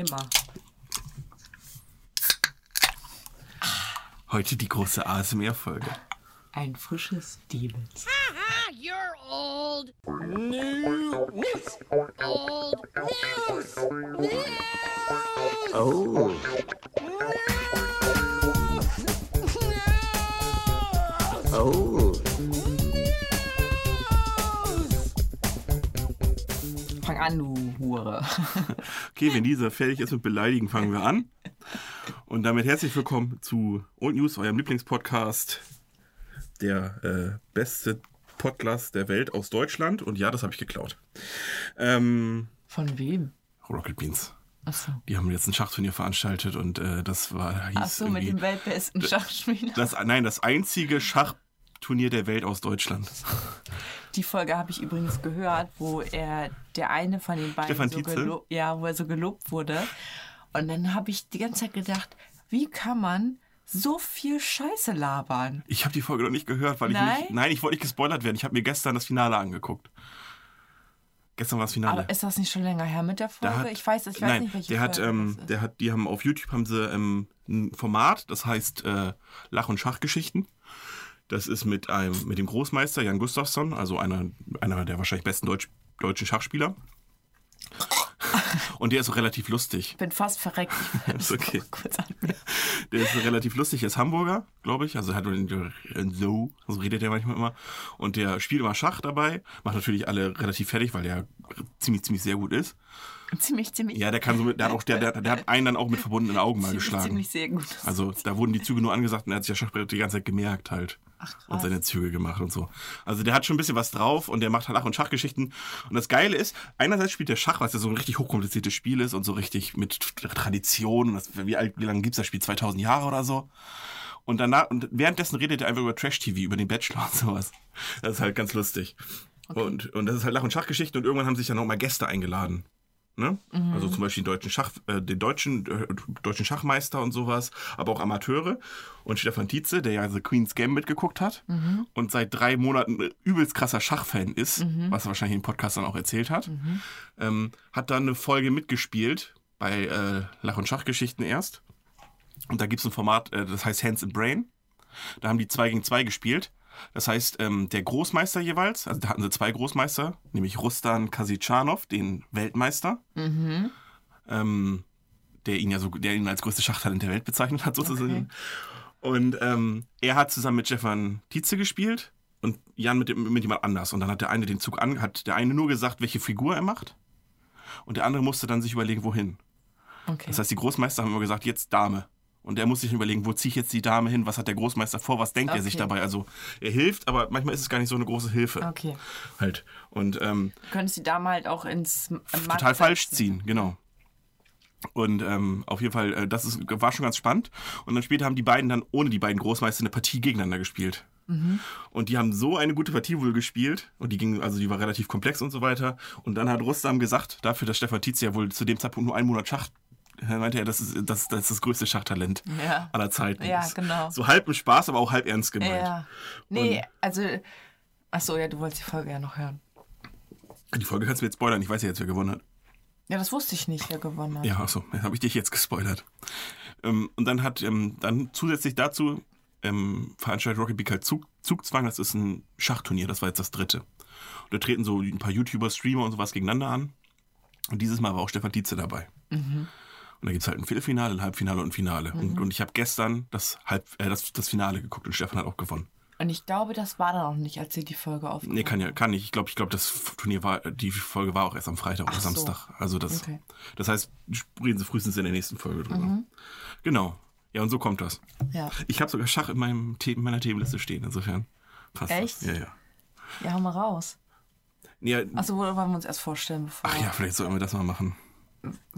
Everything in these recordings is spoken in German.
Immer. Heute die große ASMR-Folge. Ein frisches Stevens. You're old news. Old news. Oh. Oh. An, du Hure. Okay, wenn dieser fertig ist mit Beleidigen, fangen wir an. Und damit herzlich willkommen zu Old News, eurem Lieblingspodcast. Der äh, beste Podcast der Welt aus Deutschland. Und ja, das habe ich geklaut. Ähm, Von wem? Rocket Beans. Achso. Die haben jetzt ein Schachturnier veranstaltet und äh, das war hieß Achso, mit dem weltbesten Schachspieler. das, nein, das einzige Schachturnier der Welt aus Deutschland. Die Folge habe ich übrigens gehört, wo er, der eine von den beiden Stefan so, Tietze? gelo ja, wo er so gelobt wurde. Und dann habe ich die ganze Zeit gedacht, wie kann man so viel Scheiße labern? Ich habe die Folge noch nicht gehört, weil ich Nein? nicht. Nein, ich wollte nicht gespoilert werden. Ich habe mir gestern das Finale angeguckt. Gestern war das Finale. Aber ist das nicht schon länger her mit der Folge? Hat- ich weiß, ich weiß nein, nicht, welche der hat, Folge ähm, das ist. der hat, die haben auf YouTube haben sie ähm, ein Format, das heißt äh, Lach- und Schachgeschichten. Das ist mit einem, mit dem Großmeister Jan Gustafsson, also einer, einer der wahrscheinlich besten Deutsch, deutschen Schachspieler. Und der ist so relativ lustig. Ich bin fast verreckt. Ist okay. Der ist relativ lustig, er ist Hamburger, glaube ich. Also er hat so, so redet er manchmal immer. Und der spielt immer Schach dabei, macht natürlich alle relativ fertig, weil der ziemlich, ziemlich sehr gut ist. Ziemlich, ziemlich. Ja, der kann so mit, der hat auch, der, der, der hat einen dann auch mit verbundenen Augen mal ziemlich, geschlagen. ziemlich sehr gut. Also da wurden die Züge nur angesagt und er hat sich ja Schachbrett die ganze Zeit gemerkt halt. Ach, und seine Züge gemacht und so. Also der hat schon ein bisschen was drauf und der macht halt Lach- und Schachgeschichten. Und das Geile ist, einerseits spielt der Schach, was ja so ein richtig hochkompliziertes Spiel ist und so richtig mit Tradition. Das, wie, alt, wie lange gibt's das Spiel? 2000 Jahre oder so? Und danach, und währenddessen redet er einfach über Trash-TV, über den Bachelor und sowas. Das ist halt ganz lustig. Und, und das ist halt Lach- und Schachgeschichten und irgendwann haben sich dann auch mal Gäste eingeladen. Ne? Also zum Beispiel den deutschen, Schach, äh, den deutschen, äh, deutschen Schachmeister und sowas, aber auch Amateure. Und Stefan Tietze, der ja The Queen's Game mitgeguckt hat und seit drei Monaten übelst krasser Schachfan ist, was er wahrscheinlich im Podcast dann auch erzählt hat, ähm, hat dann eine Folge mitgespielt bei äh, Lach- und Schachgeschichten erst. Und da gibt es ein Format, äh, das heißt Hands and Brain. Da haben die zwei gegen zwei gespielt. Das heißt, ähm, der Großmeister jeweils, also da hatten sie zwei Großmeister, nämlich Rustan Kasichanov, den Weltmeister, ähm, der ihn ja so, der ihn als größte Schachtalent der Welt bezeichnet hat, sozusagen. Und ähm, er hat zusammen mit Stefan Tietze gespielt und Jan mit, dem, mit jemand anders. Und dann hat der eine den Zug an, hat der eine nur gesagt, welche Figur er macht. Und der andere musste dann sich überlegen, wohin. Okay. Das heißt, die Großmeister haben immer gesagt, jetzt Dame. Und er muss sich überlegen, wo ziehe ich jetzt die Dame hin? Was hat der Großmeister vor? Was denkt er sich Okay. dabei? Also er hilft, aber manchmal ist es gar nicht so eine große Hilfe. okay. Halt. Und ähm, Du könntest die Dame halt auch ins Matt total falsch ziehen, genau. Und ähm, auf jeden Fall, äh, das ist, war schon ganz spannend. Und dann später haben die beiden dann ohne die beiden Großmeister eine Partie gegeneinander gespielt. Und die haben so eine gute Partie wohl gespielt. Und die ging, also die war relativ komplex und so weiter. Und dann hat Rustam gesagt, dafür, dass Stefan Tietze ja wohl zu dem Zeitpunkt nur einen Monat Schach, meinte er, das ist das, das, ist das größte Schachtalent Ja. aller Zeiten. Ja, genau. So halb im Spaß, aber auch halb ernst gemeint. Ja. Nee, also. Achso, ja, du wolltest die Folge ja noch hören. Die Folge kannst du mir jetzt spoilern, ich weiß ja jetzt, wer gewonnen hat. Ja, das wusste ich nicht, wer gewonnen hat. Ja, achso, jetzt habe ich dich jetzt gespoilert. Ähm, und dann hat ähm, dann zusätzlich dazu ähm, veranstaltet Rocket Beak halt Zug, Zugzwang, das ist ein Schachturnier, das war jetzt das dritte. Und da treten so ein paar YouTuber, Streamer und sowas gegeneinander an. Und dieses Mal war auch Stefan Tietze dabei. Und da gibt es halt ein Viertelfinale, ein Halbfinale und ein Finale. Und, und ich habe gestern das, Halb, äh, das, das Finale geguckt und Stefan hat auch gewonnen. Und ich glaube, das war dann auch nicht, als sie die Folge aufgenommen Nee, kann ja, kann nicht. Ich glaube, ich glaube, das Turnier war, die Folge war auch erst am Freitag oder Ach so. Samstag. Also das, Okay. das heißt, reden sie frühestens in der nächsten Folge drüber. Genau. Ja, und so kommt das. Ja. Ich habe sogar Schach in, meinem, The- in meiner Themenliste stehen, insofern passt Echt? das. Ja, ja. Ja, hau mal raus. ja Achso, wollen wir uns erst vorstellen, bevor. ach ja, vielleicht sollten wir das mal machen.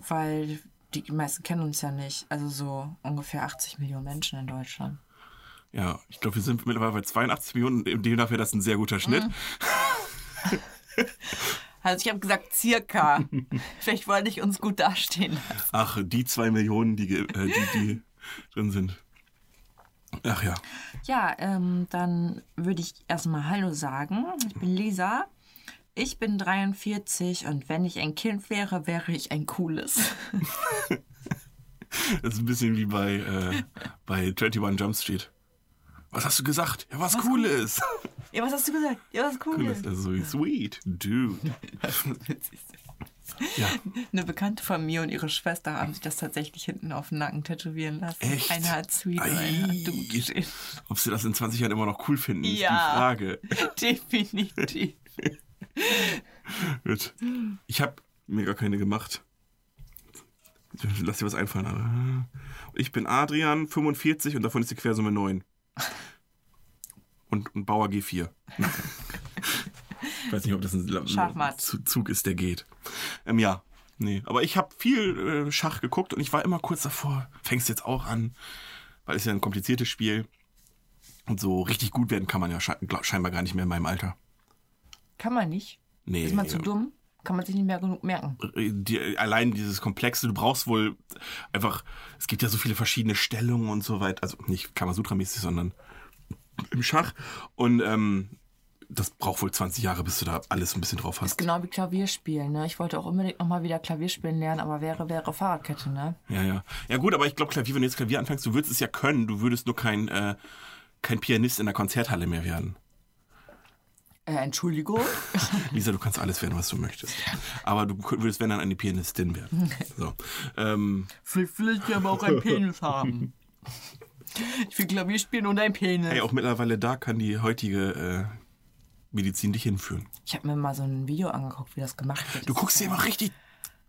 Weil die meisten kennen uns ja nicht. Also so ungefähr 80 Millionen Menschen in Deutschland. Ja, ich glaube, wir sind mittlerweile bei 82 Millionen. Demnach wäre das ein sehr guter Schnitt. Also ich habe gesagt circa. Vielleicht wollte ich uns gut dastehen lassen. Ach, die zwei Millionen, die, äh, die, die drin sind. Ach ja. Ja, ähm, dann würde ich erstmal Hallo sagen. Ich bin Lisa. Ich bin 43 und wenn ich ein Kind wäre, wäre ich ein cooles. Das ist ein bisschen wie bei, äh, bei 21 Jump Street. Was hast du gesagt? Ja, was, cool ist. Ja, was hast du gesagt? Ja, was Cool cooles. ist. Also so wie sweet, dude. Ja, Eine Bekannte von mir und ihre Schwester haben sich das tatsächlich hinten auf den Nacken tätowieren lassen. Echt? Einer hat Sweet und einer hat Dude Ei. stehen. ob sie das in 20 Jahren immer noch cool finden, ist Ja. die Frage. Definitiv. Gut. Ich habe mir gar keine gemacht. Lass dir was einfallen. Anna. Ich bin Adrian, 45 und davon ist die Quersumme 9. Und, und Bauer G4. ich weiß nicht, ob das ein Schachmatt. Zu- Zug ist, der geht. Ähm, ja, nee. Aber ich habe viel äh, Schach geguckt und ich war immer kurz davor. Fängst jetzt auch an, weil es ja ein kompliziertes Spiel. Und so richtig gut werden kann man ja sche glaub- scheinbar gar nicht mehr in meinem Alter. Kann man nicht. Nee. Ist man zu dumm? Kann man sich nicht mehr genug merken. die, allein dieses Komplexe, du brauchst wohl einfach, es gibt ja so viele verschiedene Stellungen und so weiter, also nicht Kamasutra-mäßig, sondern im Schach. Und ähm, das braucht wohl 20 Jahre, bis du da alles ein bisschen drauf hast. Ist genau wie Klavierspielen, ne? Ich wollte auch unbedingt nochmal wieder Klavierspielen lernen, aber wäre, wäre Fahrradkette, ne? Ja, ja. Ja gut, aber ich glaube, Klavier, wenn du jetzt Klavier anfängst, du würdest es ja können, du würdest nur kein, äh, kein Pianist in der Konzerthalle mehr werden. Äh, Entschuldigung? Lisa, du kannst alles werden, was du möchtest. Aber du würdest, wenn dann, eine Pianistin werden. So. Ähm, Vielleicht will ich aber auch einen Penis haben. Ich will Klavier spielen und ein Penis. hey, auch mittlerweile da kann die heutige äh, Medizin dich hinführen. Ich habe mir mal so ein Video angeguckt, wie das gemacht wird. Du guckst dir immer richtig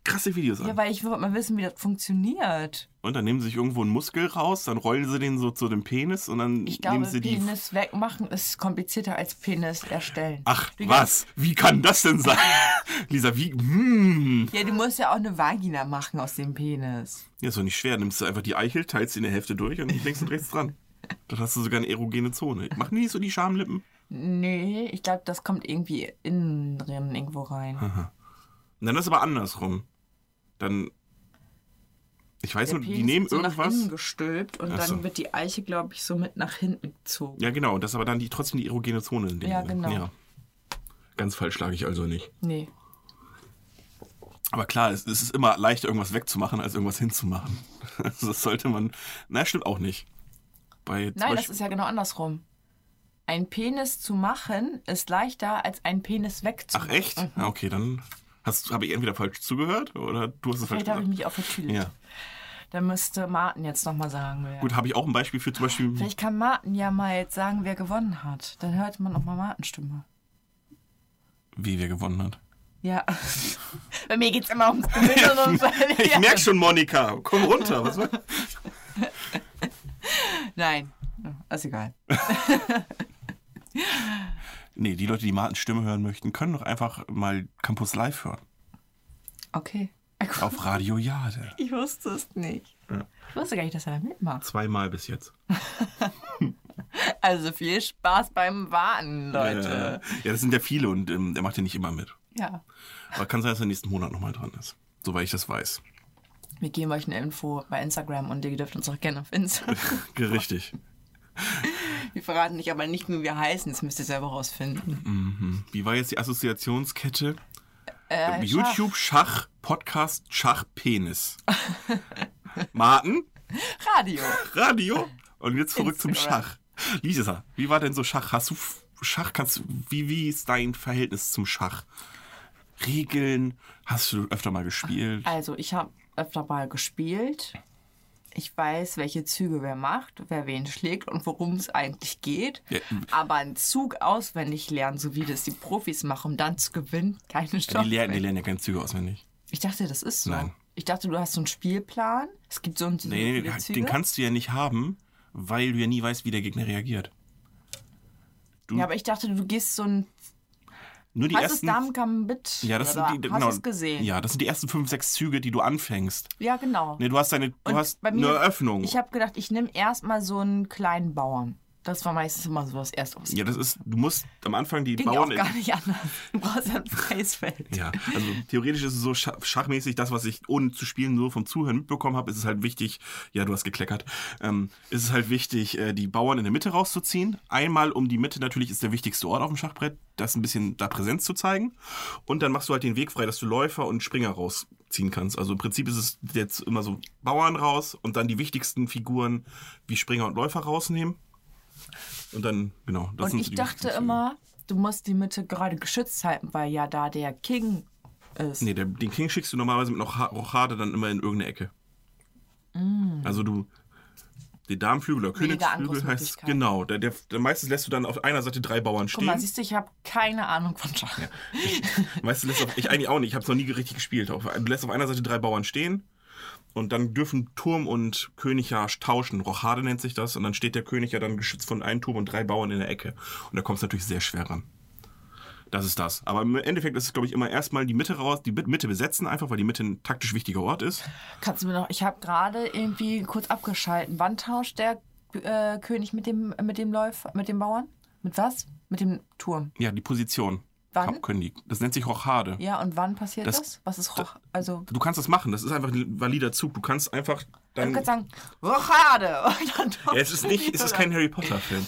krasse Videos an. Ja, weil ich wollte mal wissen, wie das funktioniert. und dann nehmen sie sich irgendwo einen Muskel raus, dann rollen sie den so zu dem Penis und dann Ich glaube, nehmen sie die. Penis wegmachen ist komplizierter als Penis erstellen. Ach, Du was? Wie kann das denn sein? Lisa, wie? Hm. Ja, du musst ja auch eine Vagina machen aus dem Penis. Ja, ist doch nicht schwer. Nimmst du einfach die Eichel, teilst sie in der Hälfte durch und links und rechts dran. Dann hast du sogar eine erogene Zone. Machen die nicht so die Schamlippen? Nee, ich glaube, das kommt irgendwie innen drin irgendwo rein. Und dann ist aber andersrum. Dann. Ich weiß Der nur, die Penis nehmen wird so nach irgendwas. innen gestülpt und Ach dann wird die Eiche, glaube ich, so mit nach hinten gezogen. Ja, genau. Und das ist aber dann die, trotzdem die erogene Zone. In dem Ja, Sinne. genau. Ja. Ganz falsch schlage ich also nicht. Nee. Aber klar, es, es ist immer leichter, irgendwas wegzumachen, als irgendwas hinzumachen. Also das sollte man. Na, stimmt auch nicht. Bei Nein, das Beispiel, ist ja genau andersrum. Ein Penis zu machen ist leichter, als ein Penis Ach wegzumachen. echt? Ja, okay, dann hast habe ich entweder falsch zugehört oder du hast es falsch Vielleicht habe ich gesagt. mich auch vertüdelt. Ja. Da müsste Martin jetzt nochmal sagen, wer. Gut, habe ich auch ein Beispiel für zum Beispiel. Vielleicht kann Martin ja mal jetzt sagen, wer gewonnen hat. Dann hört man auch mal Martins Stimme. Wie wer gewonnen hat. Ja. Bei mir geht's immer ums Gewinnen und Ich merk schon, Monika. Komm runter. Was war? Nein. Ist egal. Nee, die Leute, die Martins Stimme hören möchten, können doch einfach mal Campus Live hören. Okay. Auf Radio Jade. Ich wusste es nicht. Ich wusste gar nicht, dass er da mitmacht. Zweimal bis jetzt. Also viel Spaß beim Warten, Leute. Ja, das sind ja viele und ähm, der macht ja nicht immer mit. Ja. Aber kann sein, dass er nächsten Monat nochmal dran ist. Soweit ich das weiß. Wir geben euch eine Info bei Instagram und ihr dürft uns auch gerne auf Instagram. Richtig. Wir verraten nicht aber nicht, wie wir heißen. Das müsst ihr selber rausfinden. Wie war jetzt die Assoziationskette? Äh, YouTube, Schach, Podcast, Schach, Penis. Martin, Schach. Radio. Radio und jetzt zurück zum Instagram. Schach. Lisa, wie war denn so Schach? Hast du Schach, kannst du- wie, wie ist dein Verhältnis zum Schach? Regeln? Hast du öfter mal gespielt? Also, ich habe öfter mal gespielt. Ich weiß, welche Züge wer macht, wer wen schlägt und worum es eigentlich geht. Ja. Aber einen Zug auswendig lernen, so wie das die Profis machen, um dann zu gewinnen, keine Die Chance. lernen, die lernen ja keine Züge auswendig. Ich dachte, das ist so. Nein. Ich dachte, du hast so einen Spielplan. Es gibt so einen so Nee, nee, den kannst du ja nicht haben, weil du ja nie weißt, wie der Gegner reagiert. du- ja, aber ich dachte, du gehst so ein. Nur die Hast ersten. Damen Gambit? ja, das sind die, Hast genau, gesehen? Ja, das sind die ersten fünf, sechs Züge, die du anfängst. Ja, genau. Nee, du hast deine, du Und hast eine Eröffnung. Ich habe gedacht, ich nehme erstmal so einen kleinen Bauern. Das war meistens immer so das erste, was Ja, das ist, du musst am Anfang die ging auch Bauern. gar nicht anders. Du brauchst ja ein freies Feld. Ja, also theoretisch ist es so schach- schachmäßig, das, was ich ohne zu spielen so vom Zuhören mitbekommen habe, ist es halt wichtig, ja, du hast gekleckert, ähm, ist es halt wichtig, äh, die Bauern in der Mitte rauszuziehen. Einmal um die Mitte natürlich ist der wichtigste Ort auf dem Schachbrett, das ein bisschen da Präsenz zu zeigen. Und dann machst du halt den Weg frei, dass du Läufer und Springer rausziehen kannst. Also im Prinzip ist es jetzt immer so Bauern raus und dann die wichtigsten Figuren wie Springer und Läufer rausnehmen. Und dann, genau. Das Und ich dachte immer, du musst die Mitte gerade geschützt halten, weil ja da der King ist. Nee, der, den King schickst du normalerweise mit noch Ha- Rochade dann immer in irgendeine Ecke. Also du. Die Damenflügel oder Mm. Königsflügel heißt genau. Der, der, der meistens lässt du dann auf einer Seite drei Bauern Guck mal, stehen. siehst du, ich habe keine Ahnung von Schach. meistens lässt auf, ich eigentlich auch nicht. Ich habe es noch nie richtig gespielt. Auf, du lässt auf einer Seite drei Bauern stehen und dann dürfen Turm und König ja tauschen. Rochade nennt sich das und dann steht der König ja dann geschützt von einem Turm und drei Bauern in der Ecke und da kommst du natürlich sehr schwer ran. Das ist das. Aber im Endeffekt ist es, glaube ich, immer erstmal die Mitte raus, die Mitte besetzen, einfach weil die Mitte ein taktisch wichtiger Ort ist. Kannst du mir noch, ich habe gerade irgendwie kurz abgeschalten. Wann tauscht der äh, König mit dem, mit dem Läufer, mit dem Bauern? Mit was? Mit dem Turm. Ja, die Position. Wann? Können die. Das nennt sich Rochade. Ja, und wann passiert das? Das- Was ist Roch? Also, Du kannst das machen. Das ist einfach ein valider Zug. Du kannst einfach du dann. kannst sagen, Rochade! Und Ja, es ist nicht, es ist kein Harry Potter Film.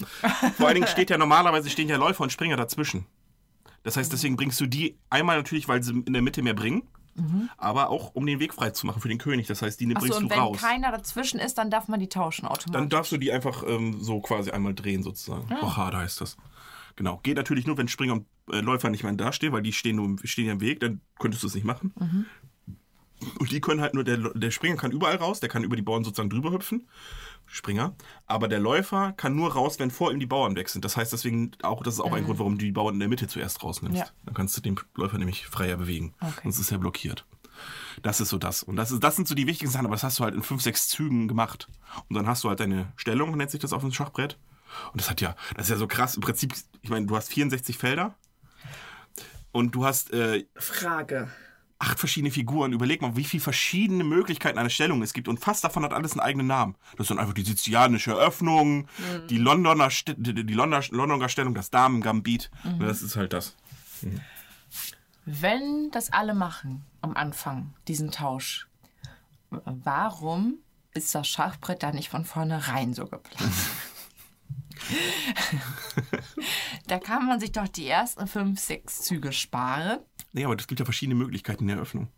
Vor allen Dingen steht ja normalerweise stehen ja Läufer und Springer dazwischen. Das heißt, deswegen bringst du die einmal natürlich, weil sie in der Mitte mehr bringen, aber auch um den Weg frei zu machen für den König. Das heißt, die Achso, bringst und du wenn raus. keiner dazwischen ist, dann darf man die tauschen automatisch. Dann darfst du die einfach ähm, so quasi einmal drehen sozusagen. Ah. Rochade heißt das. Genau. Geht natürlich nur, wenn Springer und äh, Läufer nicht mehr da stehen, weil die stehen, nur, im- stehen ja im Weg, dann könntest du es nicht machen. Mhm. Und die können halt nur, der, der Springer kann überall raus, der kann über die Bauern sozusagen drüber hüpfen. Springer. Aber der Läufer kann nur raus, wenn vor ihm die Bauern weg sind. Das heißt deswegen auch, das ist auch ein Grund, warum du die Bauern in der Mitte zuerst rausnimmst. Mhm. Ja. Dann kannst du den Läufer nämlich freier bewegen. Okay. Sonst ist er blockiert. Das ist so das. Und das, ist, das sind so die wichtigen Sachen, aber das hast du halt in fünf, sechs Zügen gemacht. Und dann hast du halt deine Stellung, nennt sich das auf dem Schachbrett. Und das hat ja, das ist ja so krass. Im Prinzip, ich meine, du hast 64 Felder und du hast äh, Frage. acht verschiedene Figuren. Überleg mal, wie viele verschiedene Möglichkeiten einer Stellung es gibt. Und fast davon hat alles einen eigenen Namen. Das dann einfach die sizilianische Öffnung, die Londoner, St- die, die Londoner, Londoner Stellung, das Damen-Gambit. Das ist halt das. Wenn das alle machen am Anfang, diesen Tausch, warum ist das Schachbrett da nicht von vornherein so geplant? da kann man sich doch die ersten fünf, sechs Züge sparen. Nee, aber es gibt ja verschiedene Möglichkeiten in der Öffnung.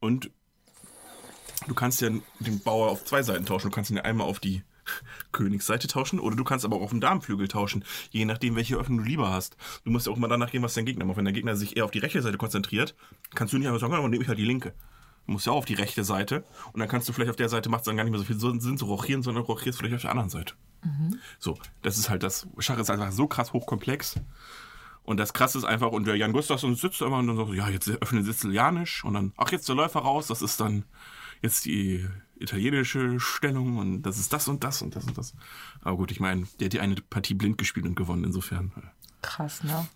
Und du kannst ja den Bauer auf zwei Seiten tauschen. Du kannst ihn ja einmal auf die Königsseite tauschen oder du kannst aber auch auf den Damenflügel tauschen, je nachdem, welche Öffnung du lieber hast. Du musst ja auch immer danach gehen, was dein Gegner macht. Wenn der Gegner sich eher auf die rechte Seite konzentriert, kannst du nicht einfach sagen, dann nehme ich halt die linke. Du musst ja auch auf die rechte Seite und dann kannst du vielleicht auf der Seite, macht es dann gar nicht mehr so viel Sinn zu rochieren, sondern rochierst vielleicht auf der anderen Seite. So, das ist halt das. Schach ist einfach so krass hochkomplex. Und das krasse ist einfach, und der Jan Gustafsson sitzt da immer und dann sagt, so, ja, jetzt öffnen Sizilianisch und dann, ach, jetzt der Läufer raus, das ist dann jetzt die italienische Stellung und das ist das und das und das und das. Aber gut, ich meine, der hat die eine Partie blind gespielt und gewonnen, insofern. Krass, ne?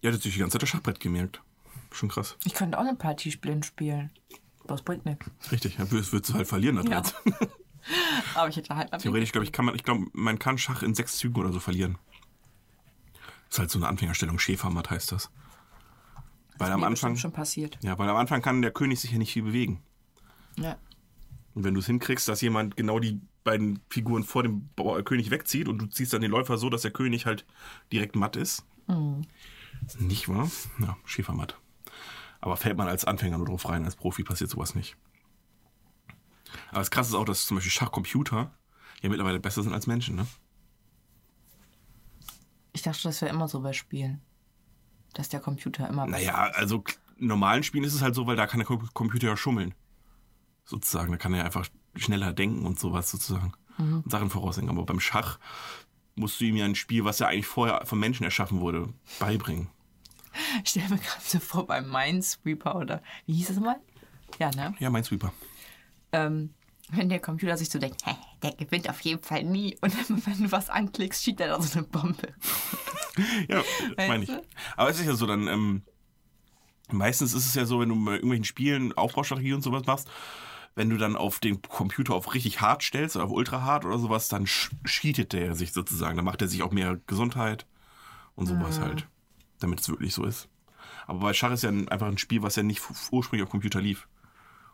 Ja, der hat sich die ganze Zeit das Schachbrett gemerkt. Schon krass. Ich könnte auch eine Partie blind spielen. Das bringt nichts. Richtig, ja, das würdest du halt verlieren Ja. Aber ich hätte halt mal Theoretisch, glaube ich, kann man, ich glaube, man kann Schach in sechs Zügen oder so verlieren. ist halt so eine Anfängerstellung, Schäfermatt heißt das. Weil am mir Anfang, schon passiert. ja, weil am Anfang kann der König sich ja nicht viel bewegen. Ja. Und wenn du es hinkriegst, dass jemand genau die beiden Figuren vor dem Bauer, König wegzieht und du ziehst dann den Läufer so, dass der König halt direkt matt ist. Nicht wahr? Ja, Schäfermatt. Aber fällt man als Anfänger nur drauf rein, als Profi passiert sowas nicht. Aber das Krasse ist auch, dass zum Beispiel Schachcomputer ja mittlerweile besser sind als Menschen, ne? Ich dachte, das wäre immer so bei Spielen. Dass der Computer immer. Naja, also in normalen Spielen ist es halt so, weil da kann der Com- Computer ja schummeln. Sozusagen. Da kann er einfach schneller denken und sowas sozusagen. Und Sachen vorausdenken. Aber beim Schach musst du ihm ja ein Spiel, was ja eigentlich vorher vom Menschen erschaffen wurde, beibringen. Ich stelle mir gerade so vor beim Minesweeper oder. Wie hieß es mal? Ja, ne? Ja, Minesweeper. Ähm, wenn der Computer sich so denkt, hä, der gewinnt auf jeden Fall nie. Und wenn du was anklickst, schiebt er da so eine Bombe. Ja, das meine ich. Aber es ist ja so, dann, ähm, meistens ist es ja so, wenn du bei irgendwelchen Spielen Aufbaustrategie und sowas machst, wenn du dann auf den Computer auf richtig hart stellst oder auf ultra hart oder sowas, dann cheatet der sich sozusagen. Dann macht er sich auch mehr Gesundheit und sowas halt. Damit es wirklich so ist. Aber bei Schach ist ja ein, einfach ein Spiel, was ja nicht ursprünglich auf Computer lief.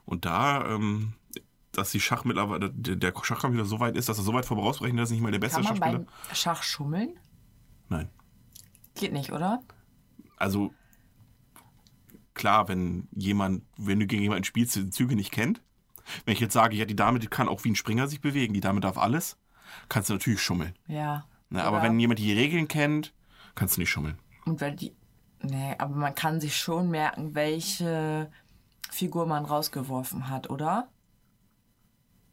Und da, ähm, dass die Schach mittlerweile, der, Schachcomputer so weit ist, dass er so weit vorausberechnet, dass er nicht mal der beste Kann man Schachspieler. beim Schach schummeln? Nein. Geht nicht, oder? Also klar, wenn jemand, wenn du gegen jemanden spielst, die Züge nicht kennt, wenn ich jetzt sage, ja, die Dame, die kann auch wie ein Springer sich bewegen, die Dame darf alles, kannst du natürlich schummeln. Ja. Ne? Aber wenn jemand die Regeln kennt, kannst du nicht schummeln. Und wenn die. Nee, aber man kann sich schon merken, welche Figur man rausgeworfen hat, oder?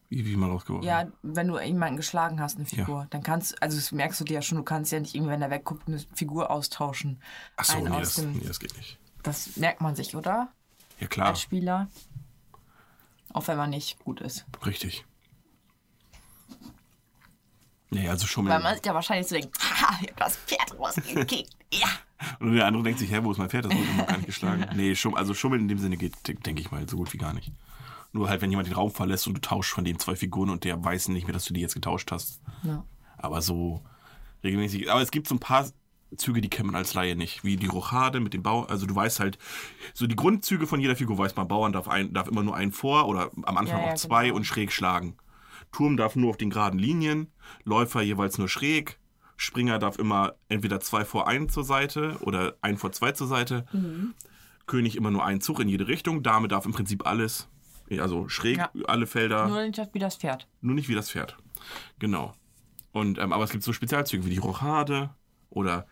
Wie, wie man rausgeworfen Ja, wenn du jemanden geschlagen hast, eine Figur, dann kannst also das merkst du dir ja schon, du kannst ja nicht irgendwie, wenn er wegguckt, eine Figur austauschen. Ach so, nee das, dem- nee, das geht nicht. Das merkt man sich, oder? Ja, klar, Als Spieler. Auch wenn man nicht gut ist. richtig. Nee, also schummeln. Weil man sich ja wahrscheinlich so denkt, haha, ich hab das Pferd rausgekickt. ja. Und der andere denkt sich, hä, wo ist mein Pferd? Das wurde noch gar nicht geschlagen. Nee, schum, also schummeln in dem Sinne geht, denke ich mal, so gut wie gar nicht. Nur halt, wenn jemand den Raum verlässt und du tauschst von den zwei Figuren und der weiß nicht mehr, dass du die jetzt getauscht hast. ja. Aber so regelmäßig. Aber es gibt so ein paar Züge, die kennt man als Laie nicht. Wie die Rochade mit dem Bau. Also du weißt halt, so die Grundzüge von jeder Figur weiß man. Bauern darf, ein, darf immer nur einen vor oder am Anfang Ja, ja, auch zwei genau. und schräg schlagen. Turm darf nur auf den geraden Linien. Läufer jeweils nur schräg. Springer darf immer entweder zwei vor einen zur Seite oder ein vor zwei zur Seite. Mhm. König immer nur einen Zug in jede Richtung. Dame darf im Prinzip alles. Also schräg Ja. alle Felder. Nur nicht wie das Pferd. Nur nicht wie das Pferd. Genau. Und, ähm, aber es gibt so Spezialzüge wie die Rochade oder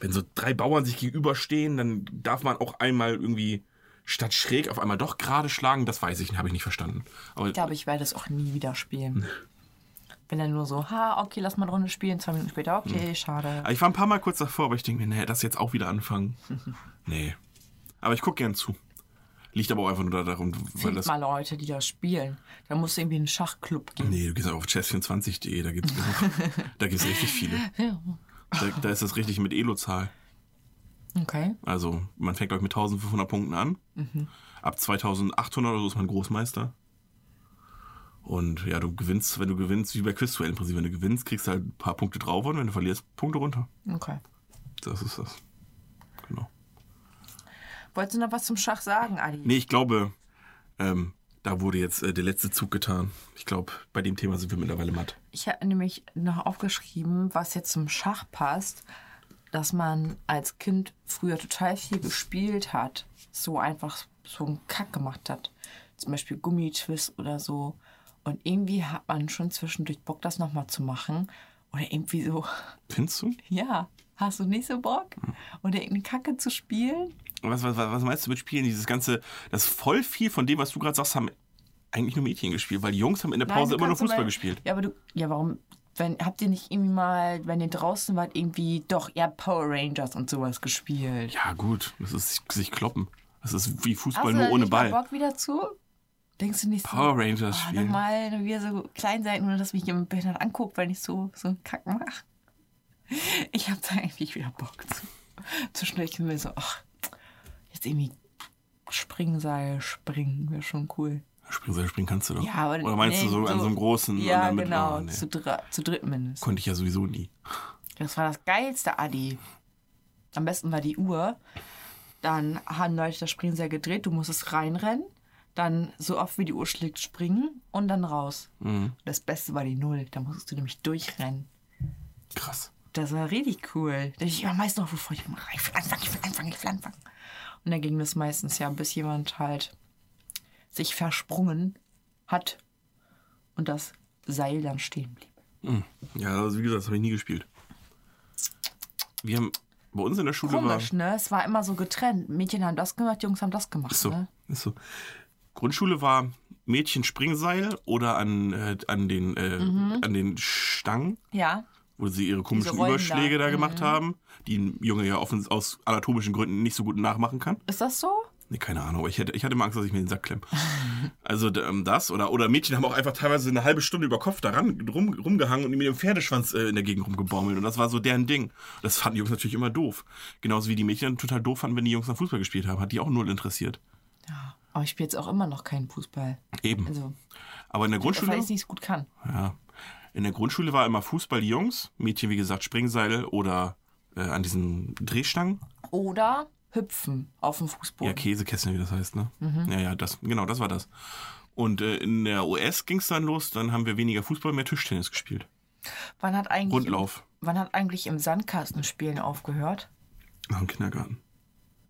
wenn so drei Bauern sich gegenüberstehen, dann darf man auch einmal irgendwie statt schräg auf einmal doch gerade schlagen. Das weiß ich nicht, habe ich nicht verstanden. Aber Ich glaube, ich werde es auch nie wieder spielen. Wenn dann nur so, ha, okay, lass mal eine Runde spielen, zwei Minuten später, okay, schade. aber ich war ein paar Mal kurz davor, aber ich denke mir, nee, das jetzt auch wieder anfangen. nee. Aber ich gucke gern zu. Liegt aber auch einfach nur darum, weil Find das. mal Leute, die das spielen. Da muss es irgendwie einen Schachclub geben. Nee, du gehst einfach auf chess24.de, da gibt's da gibt's richtig viele. Ja. Da, da ist das richtig mit Elo-Zahl. Okay. Also man fängt glaube ich mit 1500 Punkten an. Ab 2800 oder so ist man Großmeister. Und ja, du gewinnst, wenn du gewinnst, wie bei Quizduell im Prinzip, wenn du gewinnst, kriegst du halt ein paar Punkte drauf und wenn du verlierst, Punkte runter. Okay. Das ist das. Genau. Wolltest du noch was zum Schach sagen, Adi? Nee, ich glaube, ähm, da wurde jetzt äh, der letzte Zug getan. Ich glaube, bei dem Thema sind wir mittlerweile matt. Ich habe nämlich noch aufgeschrieben, was jetzt zum Schach passt, dass man als Kind früher total viel gespielt hat. So einfach so einen Kack gemacht hat. Zum Beispiel Gummitwist oder so. Und irgendwie hat man schon zwischendurch Bock, das nochmal zu machen. Oder irgendwie so, Findest du? ja, hast du nicht so Bock? Oder irgendeine Kacke zu spielen? Was, was, was meinst du mit Spielen? Dieses ganze, das voll viel von dem, was du gerade sagst, haben eigentlich nur Mädchen gespielt, weil die Jungs haben in der Nein, Pause du immer nur Fußball gespielt. Ja, aber du, ja, warum, wenn, habt ihr nicht irgendwie mal, wenn ihr draußen wart, irgendwie, doch, ja, Power Rangers und sowas gespielt? Ja, gut, das ist sich kloppen. Das ist wie Fußball Hast du nur ohne nicht mal Ball. Bock wieder zu? Denkst du nicht so? Power Rangers oh, spielen. Nochmal wieder so klein sein, nur dass mich jemand behindert anguckt, wenn ich so, so einen Kack mache. Ich hab da eigentlich wieder Bock zu. Zwischendurch sind wir so, ach, jetzt irgendwie Springseil springen, wäre schon cool. Springseil springen kannst du doch. Ja, aber Oder meinst nee, du so, an so einem großen? Ja, und dann mit, genau, Oh, nee. zu, dr zu dritt mindestens. Konnte ich ja sowieso nie. Das war das geilste, Adi. Am besten war die Uhr. Dann haben Leute das Springseil gedreht, du musstest reinrennen, dann so oft wie die Uhr schlägt springen und dann raus. Mhm. Das Beste war die Null, da musstest du nämlich durchrennen. Krass. Das war richtig cool. Da ich immer meist noch, bevor ich mache, ich will anfangen, ich will anfangen, ich will anfangen. Und dann ging das meistens ja, bis jemand halt sich versprungen hat und das Seil dann stehen blieb. Mhm. Ja, also wie gesagt, das habe ich nie gespielt. Wir haben bei uns in der Schule Komisch, war. ne? Es war immer so getrennt. Mädchen haben das gemacht, Jungs haben das gemacht. Ist so, Ne? ist so. Grundschule war Mädchen Springseil oder an, äh, an, den, äh, an den Stangen, Ja. Wo sie ihre komischen Überschläge da. da, gemacht haben, die ein Junge ja offen, aus anatomischen Gründen nicht so gut nachmachen kann. Ist das so? Nee, keine Ahnung, aber ich hatte, ich hatte immer Angst, dass ich mir den Sack klemm. Also ähm, das, oder, oder Mädchen haben auch einfach teilweise eine halbe Stunde über Kopf da ran, rum, rumgehangen und mit dem Pferdeschwanz äh, in der Gegend rumgebaumelt. Und das war so deren Ding. Das fanden die Jungs natürlich immer doof. Genauso wie die Mädchen total doof fanden, wenn die Jungs nach Fußball gespielt haben. Hat die auch null interessiert. Aber ich spiele jetzt auch immer noch keinen Fußball. Eben. Also, Aber in der weil Grundschule, ich es nicht so gut kann. ja, in der Grundschule war immer Fußball die Jungs, Mädchen wie gesagt Springseil oder äh, an diesen Drehstangen. Oder hüpfen auf dem Fußboden. Ja, Käsekästchen, wie das heißt, ne? Mhm. Ja, ja, das, genau, das war das. Und äh, in der US ging es dann los, dann haben wir weniger Fußball, mehr Tischtennis gespielt. Wann hat eigentlich Rundlauf. Im, wann hat eigentlich im Sandkastenspielen aufgehört? Nach dem Kindergarten.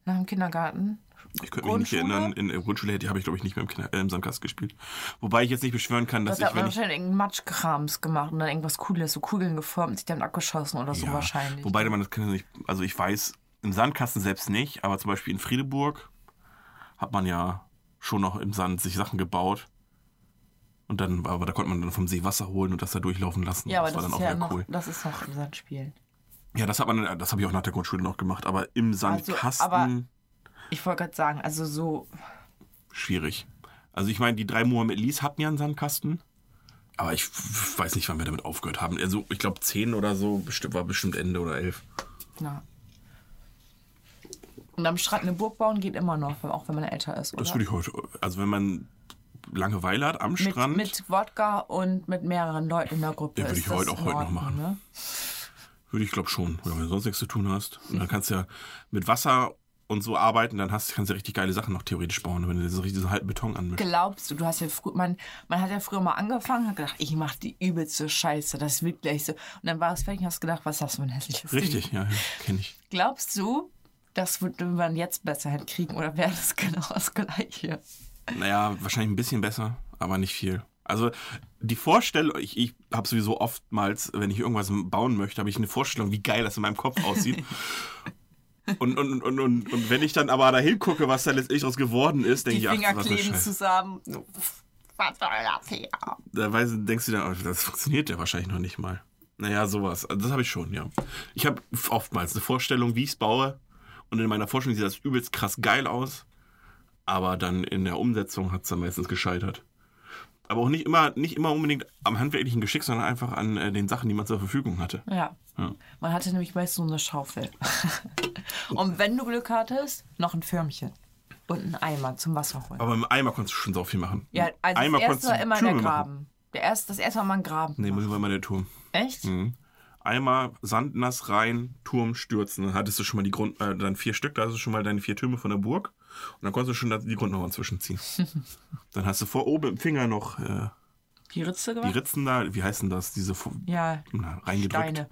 Nach dem Kindergarten? Ich könnte mich nicht erinnern, in der Grundschule hätte- habe ich, glaube ich, nicht mehr im, äh, im Sandkasten gespielt. Wobei ich jetzt nicht beschwören kann, dass Das hat ich, man wenn ich. wahrscheinlich irgendeinen Matschkrams gemacht und dann irgendwas Cooles, so Kugeln geformt, sich dann abgeschossen oder so Ja, wahrscheinlich. Wobei man das kann nicht, also ich weiß, im Sandkasten selbst nicht, aber zum Beispiel in Friedeburg hat man ja schon noch im Sand sich Sachen gebaut. Und dann, aber da konnte man dann vom See Wasser holen und das da durchlaufen lassen. ja, aber das das, war dann ist auch ja noch, cool. das ist noch im Sandspielen. Ja, das hat man, das habe ich auch nach der Grundschule noch gemacht, aber im Sandkasten Also, aber- Ich wollte gerade sagen, also so, schwierig. Also ich meine, die drei Mohammed Lees hatten ja einen Sandkasten. Aber ich weiß nicht, wann wir damit aufgehört haben. Also ich glaube zehn oder so bestimmt, war bestimmt Ende oder elf. na. Und am Strand eine Burg bauen geht immer noch, auch wenn man älter ist, oder? Das würde ich heute. Also wenn man Langeweile hat am mit, Strand. mit Wodka und mit mehreren Leuten in der Gruppe. Ja, würde ich heute auch heute noch machen. Ne? Würde ich glaube schon, wenn du sonst nichts zu tun hast. Und dann kannst du ja mit Wasser und so arbeiten, dann hast, kannst du richtig geile Sachen noch theoretisch bauen, wenn du so richtig diesen halben Beton anmischst. Glaubst du, du hast ja früher, man, man hat ja früher mal angefangen, hat gedacht, ich mach die übelste Scheiße, das wird gleich so. Und dann war es fertig und hast gedacht, was ist das für ein hässliches Ding? Richtig, ja, ja kenne ich. Glaubst du, das würde man jetzt besser hinkriegen oder wäre das genau das Gleiche? Naja, wahrscheinlich ein bisschen besser, aber nicht viel. Also die Vorstellung, ich, ich habe sowieso oftmals, wenn ich irgendwas bauen möchte, habe ich eine Vorstellung, wie geil das in meinem Kopf aussieht. Und, und, und, und, und wenn ich dann aber da hingucke, was da letztendlich daraus geworden ist, denke ich, ach, Finger was kleben zusammen. Was soll das hier? Da weiß, denkst du dann, oh, das funktioniert ja wahrscheinlich noch nicht mal. Naja, sowas. Also das habe ich schon, ja. Ich habe oftmals eine Vorstellung, wie ich es baue. Und in meiner Vorstellung sieht das übelst krass geil aus. Aber dann in der Umsetzung hat es dann meistens gescheitert. Aber auch nicht immer, nicht immer unbedingt am handwerklichen Geschick, sondern einfach an äh, den Sachen, die man zur Verfügung hatte. Ja. Ja. Man hatte nämlich meist nur eine Schaufel. Und wenn du Glück hattest, noch ein Förmchen. Und einen Eimer zum Wasser holen. Aber im Eimer konntest du schon so viel machen. Ja, also Eimer das erste war immer Türme der machen. Graben. Der erste, das erste war mal ein Graben. Nee, muss immer der Turm. Echt? Mhm. Eimer, Sandnass rein, Turm stürzen. Dann hattest du schon mal die Grund, äh, dann vier Stück, da hast du schon mal deine vier Türme von der Burg. Und dann konntest du schon die Grundmauern zwischenziehen. dann hast du vor oben im Finger noch äh, Die Ritze die gemacht? Ritzen da, wie heißen das? Diese Fu- Ja, na, reingedrückt. Steine.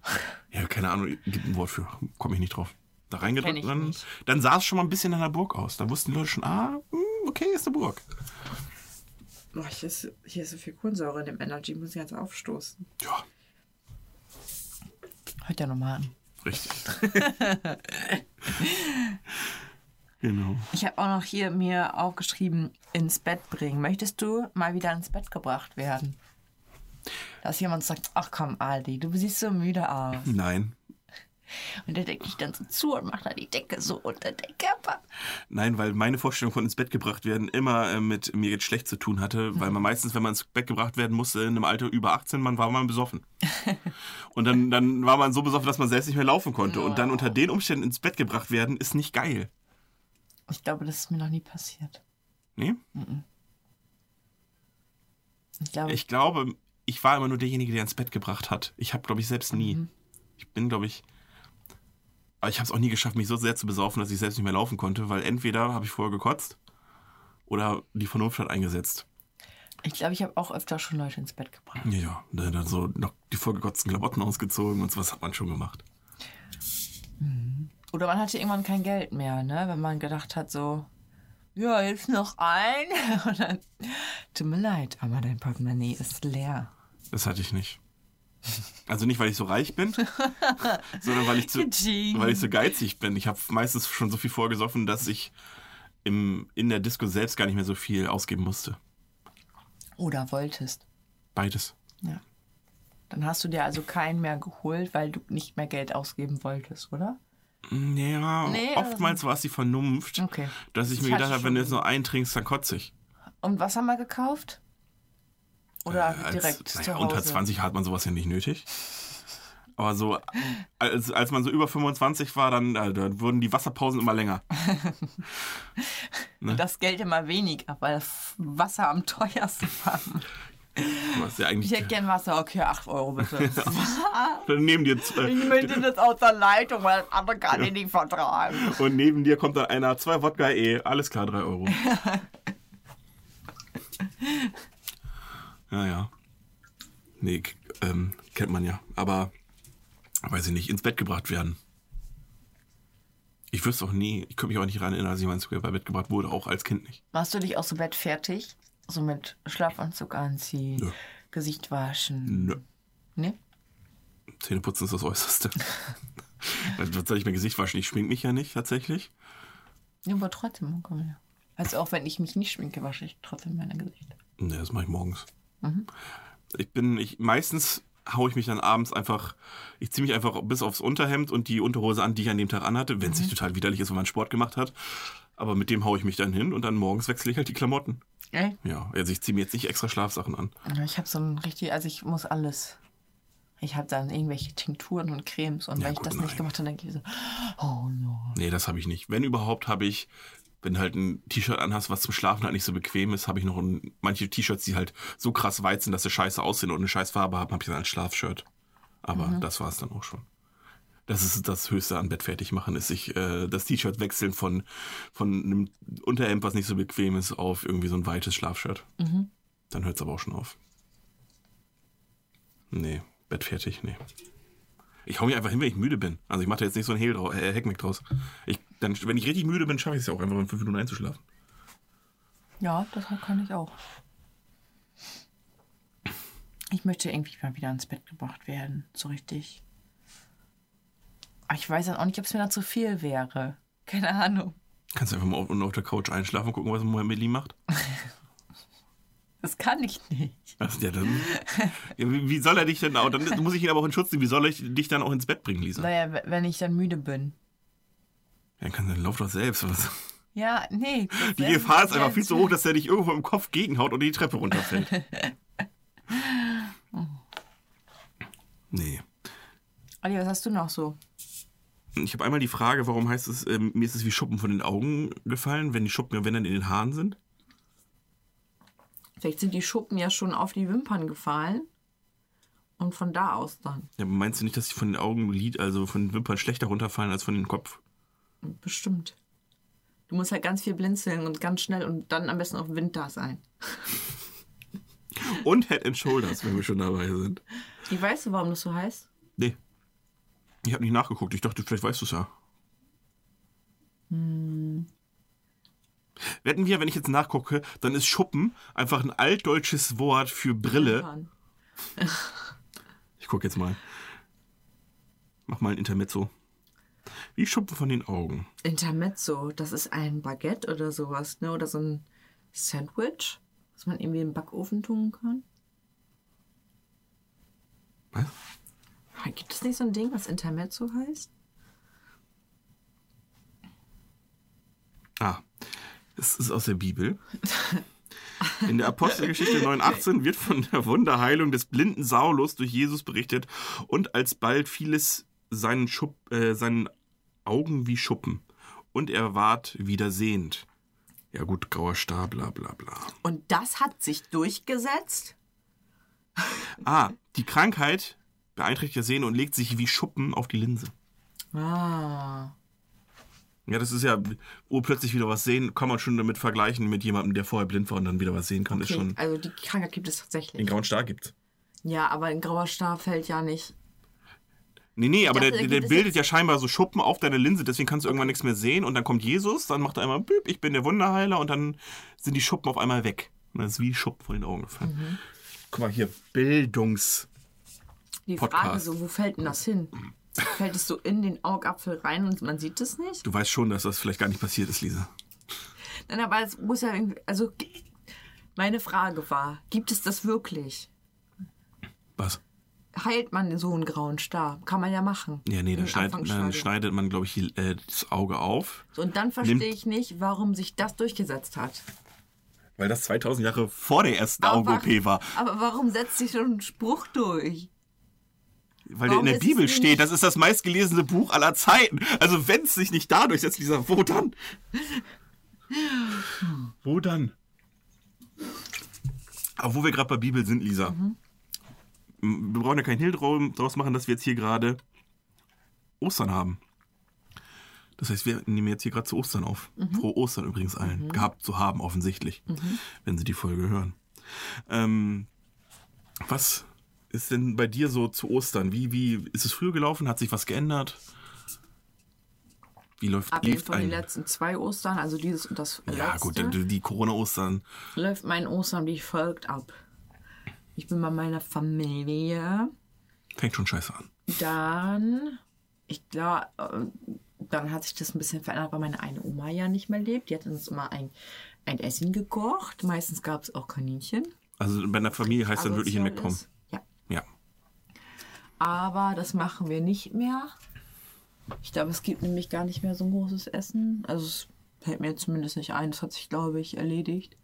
Ja, keine Ahnung, gibt ein Wort für. Komme ich nicht drauf. Da reingedrückt dann, nicht. dann sah es schon mal ein bisschen nach einer Burg aus. Da wussten die Leute schon, ah, hm, okay, ist eine Burg. Boah, hier, ist, hier ist so viel Kohlensäure in dem Energy, muss ich jetzt aufstoßen. Ja, Hört ja nochmal an. richtig. genau. Ich habe auch noch hier mir aufgeschrieben, ins Bett bringen. Möchtest du mal wieder ins Bett gebracht werden? Dass jemand sagt, ach komm, Aldi, du siehst so müde aus. Nein. Und der deckt dich dann so zu und macht dann die Decke so unter den Körper. Nein, weil meine Vorstellung von ins Bett gebracht werden immer äh, mit mir jetzt schlecht zu tun hatte, weil man meistens, wenn man ins Bett gebracht werden musste, in einem Alter über 18, man war man besoffen. Und dann, dann war man so besoffen, dass man selbst nicht mehr laufen konnte. Und dann unter den Umständen ins Bett gebracht werden, ist nicht geil. Ich glaube, das ist mir noch nie passiert. Nee? Ich glaube, Ich glaube, ich war immer nur derjenige, der ins Bett gebracht hat. Ich habe, glaube ich, selbst nie. Ich bin, glaube ich. Aber ich habe es auch nie geschafft, mich so sehr zu besaufen, dass ich selbst nicht mehr laufen konnte, weil entweder habe ich vorher gekotzt oder die Vernunft hat eingesetzt. ich, glaube, ich habe auch öfter schon Leute ins Bett gebracht. Ja, ja. Dann, so noch die vorgekotzten Klamotten ausgezogen und sowas hat man schon gemacht. Oder man hatte irgendwann kein Geld mehr, ne? Wenn man gedacht hat, so, ja, jetzt noch ein. Und dann, tut mir leid, aber dein Portemonnaie ist leer. Das hatte ich nicht. Also nicht, weil ich so reich bin, sondern weil ich, zu, weil ich so geizig bin. Ich habe meistens schon so viel vorgesoffen, dass ich im, in der Disco selbst gar nicht mehr so viel ausgeben musste. Oder wolltest. Beides. Ja. Dann hast du dir also keinen mehr geholt, weil du nicht mehr Geld ausgeben wolltest, oder? Ja, Nee, oftmals war es die Vernunft, Okay. dass ich Das mir gedacht habe, wenn du jetzt nur einen trinkst, dann kotze ich. Und was haben wir gekauft? Oder Äh, als- direkt naja? Unter 20 hat man sowas ja nicht nötig. Aber so, als, als man so über 25 war, dann äh, da wurden die Wasserpausen immer länger. Ne? Das Geld immer weniger, weil das Wasser am teuersten war. Ja Ich hätte gern Wasser, okay, 8 Euro bitte. dann neben dir, äh, Ich möchte das aus der Leitung, weil das andere kann ich nicht vertragen. und neben dir kommt dann einer, zwei Wodka eh, alles klar, drei Euro. ja, ja. Nee, ähm, kennt man ja. Aber, weiß ich nicht, ins Bett gebracht werden. Ich wüsste auch nie, ich könnte mich auch nicht daran erinnern, dass ich mal ins Bett gebracht wurde, auch als Kind nicht. Machst du dich aus dem Bett fertig? So mit Schlafanzug anziehen, Nö. Gesicht waschen. Nö. Ne? Zähneputzen ist das Äußerste. Was soll ich mein Gesicht waschen? Ich schmink mich ja nicht, tatsächlich. Ja, aber trotzdem, komm her. Also auch wenn ich mich nicht schminke, wasche ich trotzdem mein Gesicht. Nee, das mache ich morgens. Ich bin, ich, meistens haue ich mich dann abends einfach, ich ziehe mich einfach bis aufs Unterhemd und die Unterhose an, die ich an dem Tag anhatte, wenn es nicht total widerlich ist, wenn man Sport gemacht hat. Aber mit dem haue ich mich dann hin und dann morgens wechsle ich halt die Klamotten. Ey? Ja, also ich ziehe mir jetzt nicht extra Schlafsachen an. Ich habe so ein richtig, also ich muss alles. Ich habe dann irgendwelche Tinkturen und Cremes und Ja, wenn ich gut, das nein. nicht gemacht habe, dann gehe ich so, oh no. Nee, das habe ich nicht. Wenn überhaupt, habe ich, wenn du halt ein T-Shirt anhast, was zum Schlafen halt nicht so bequem ist, habe ich noch ein, manche T-Shirts, die halt so krass weit sind, dass sie scheiße aussehen und eine scheiß Farbe haben, habe ich dann als Schlafshirt. Aber das war es dann auch schon. Das ist das Höchste an Bett fertig machen, ist sich äh, das T-Shirt wechseln von, von einem Unterhemd, was nicht so bequem ist, auf irgendwie so ein weites Schlafshirt. Dann hört es aber auch schon auf. Nee, Bett fertig, nee. Ich hau mich einfach hin, wenn ich müde bin. Also ich mache da jetzt nicht so ein Hehl drau äh, Heckmeck draus. Ich, dann, wenn ich richtig müde bin, schaffe ich es ja auch einfach in fünf Minuten einzuschlafen. Ja, das kann ich auch. Ich möchte irgendwie mal wieder ins Bett gebracht werden, so richtig. Aber ich weiß dann auch nicht, ob es mir da zu viel wäre. Keine Ahnung. Kannst du einfach mal auf, auf der Couch einschlafen und gucken, was Millie macht? Das kann ich nicht. Ach, ja, dann, ja, wie, wie soll er dich denn auch? Dann muss ich ihn aber auch in Schutz nehmen. Wie soll ich dich dann auch ins Bett bringen, Lisa? Naja, wenn ich dann müde bin. Ja, dann kann dann lauf doch selbst. Was? Ja, nee. Die Gefahr ist einfach viel zu hoch, dass er dich irgendwo im Kopf gegenhaut und die Treppe runterfällt. Nee. Olli, was hast du noch so? Ich habe einmal die Frage, warum heißt es, ähm, mir ist es wie Schuppen von den Augen gefallen, wenn die Schuppen ja wenn dann in den Haaren sind? Vielleicht sind die Schuppen ja schon auf die Wimpern gefallen. Und von da aus dann. Ja, meinst du nicht, dass die von den Augenlid, also von den Wimpern schlechter runterfallen als von den Kopf? Bestimmt. Du musst halt ganz viel blinzeln und ganz schnell und dann am besten auf Wind da sein. Und Head and Shoulders, wenn wir schon dabei sind. Weißt du, warum das so heißt? Nee. Ich habe nicht nachgeguckt. Ich dachte, vielleicht weißt du es ja. Wetten wir, wenn ich jetzt nachgucke, dann ist Schuppen einfach ein altdeutsches Wort für Brille. Ich gucke jetzt mal. Mach mal ein Intermezzo. Wie Schuppen von den Augen. Intermezzo, das ist ein Baguette oder sowas, ne? Oder so ein Sandwich, was man irgendwie im Backofen tun kann. Was? Gibt es nicht so ein Ding, was Intermezzo heißt? Ah, es ist aus der Bibel. In der Apostelgeschichte 9,18 wird von der Wunderheilung des blinden Saulus durch Jesus berichtet und alsbald vieles seinen, Schupp, äh, seinen Augen wie Schuppen. Und er ward wieder sehend. Ja gut, grauer Star, bla bla bla. Und das hat sich durchgesetzt? Ah, die Krankheit beeinträchtigt das Sehen und legt sich wie Schuppen auf die Linse. Ah. Ja, das ist ja, wo plötzlich wieder was sehen, kann man schon damit vergleichen mit jemandem, der vorher blind war und dann wieder was sehen kann. Ist Okay. schon Also die Krankheit gibt es den tatsächlich. grauen Star gibt. Ja, aber ein grauer Star fällt ja nicht. Nee, nee, aber dachte, der, der bildet ja scheinbar so Schuppen auf deine Linse, deswegen kannst du irgendwann nichts mehr sehen und dann kommt Jesus, dann macht er einmal, büb, ich bin der Wunderheiler und dann sind die Schuppen auf einmal weg. Und das ist wie Schuppen von den Augen gefallen. Mhm. Guck mal hier, Bildungs... Die Podcast. Frage so, wo fällt denn das hin? Fällt es so in den Augapfel rein und man sieht es nicht? Du weißt schon, dass das vielleicht gar nicht passiert ist, Lisa. Nein, aber es muss ja irgendwie. Also, meine Frage war: Gibt es das wirklich? Was? Heilt man so einen grauen Star? Kann man ja machen. Ja, nee, dann, schneid, dann schneidet man, glaube ich, äh, das Auge auf. So, und dann verstehe ich nicht, warum sich das durchgesetzt hat. Weil das 2000 Jahre vor der ersten Augen-OP war. Aber warum setzt sich so ein Spruch durch? Weil der Warum in der ist es Bibel nicht- steht, das ist das meistgelesene Buch aller Zeiten. Also wenn es sich nicht dadurch setzt, Lisa, wo dann? Wo dann? Aber wo wir gerade bei Bibel sind, Lisa. Mhm. Wir brauchen ja keinen Hehl drau- draus machen, dass wir jetzt hier gerade Ostern haben. Das heißt, wir nehmen jetzt hier gerade zu Ostern auf. Mhm. Frohe Ostern übrigens allen. Gehabt zu haben, offensichtlich. Wenn sie die Folge hören. Ähm, was ist denn bei dir so zu Ostern? Wie, wie ist es früher gelaufen? Hat sich was geändert? Wie läuft Abgesehen lief von den ein? letzten zwei Ostern, also dieses und das Ja, letzte, gut, die, die Corona-Ostern. läuft mein Ostern wie folgt ab. Ich bin bei meiner Familie. Fängt schon scheiße an. Dann, ich glaube, dann hat sich das ein bisschen verändert, weil meine eine Oma ja nicht mehr lebt. Die hat uns immer ein, ein Essen gekocht. Meistens gab es auch Kaninchen. Also bei einer Familie heißt dann wirklich hinwegkommen. ist. Aber das machen wir nicht mehr. Ich glaube, es gibt nämlich gar nicht mehr so ein großes Essen. Also es fällt mir zumindest nicht ein. Das hat sich, glaube ich, erledigt.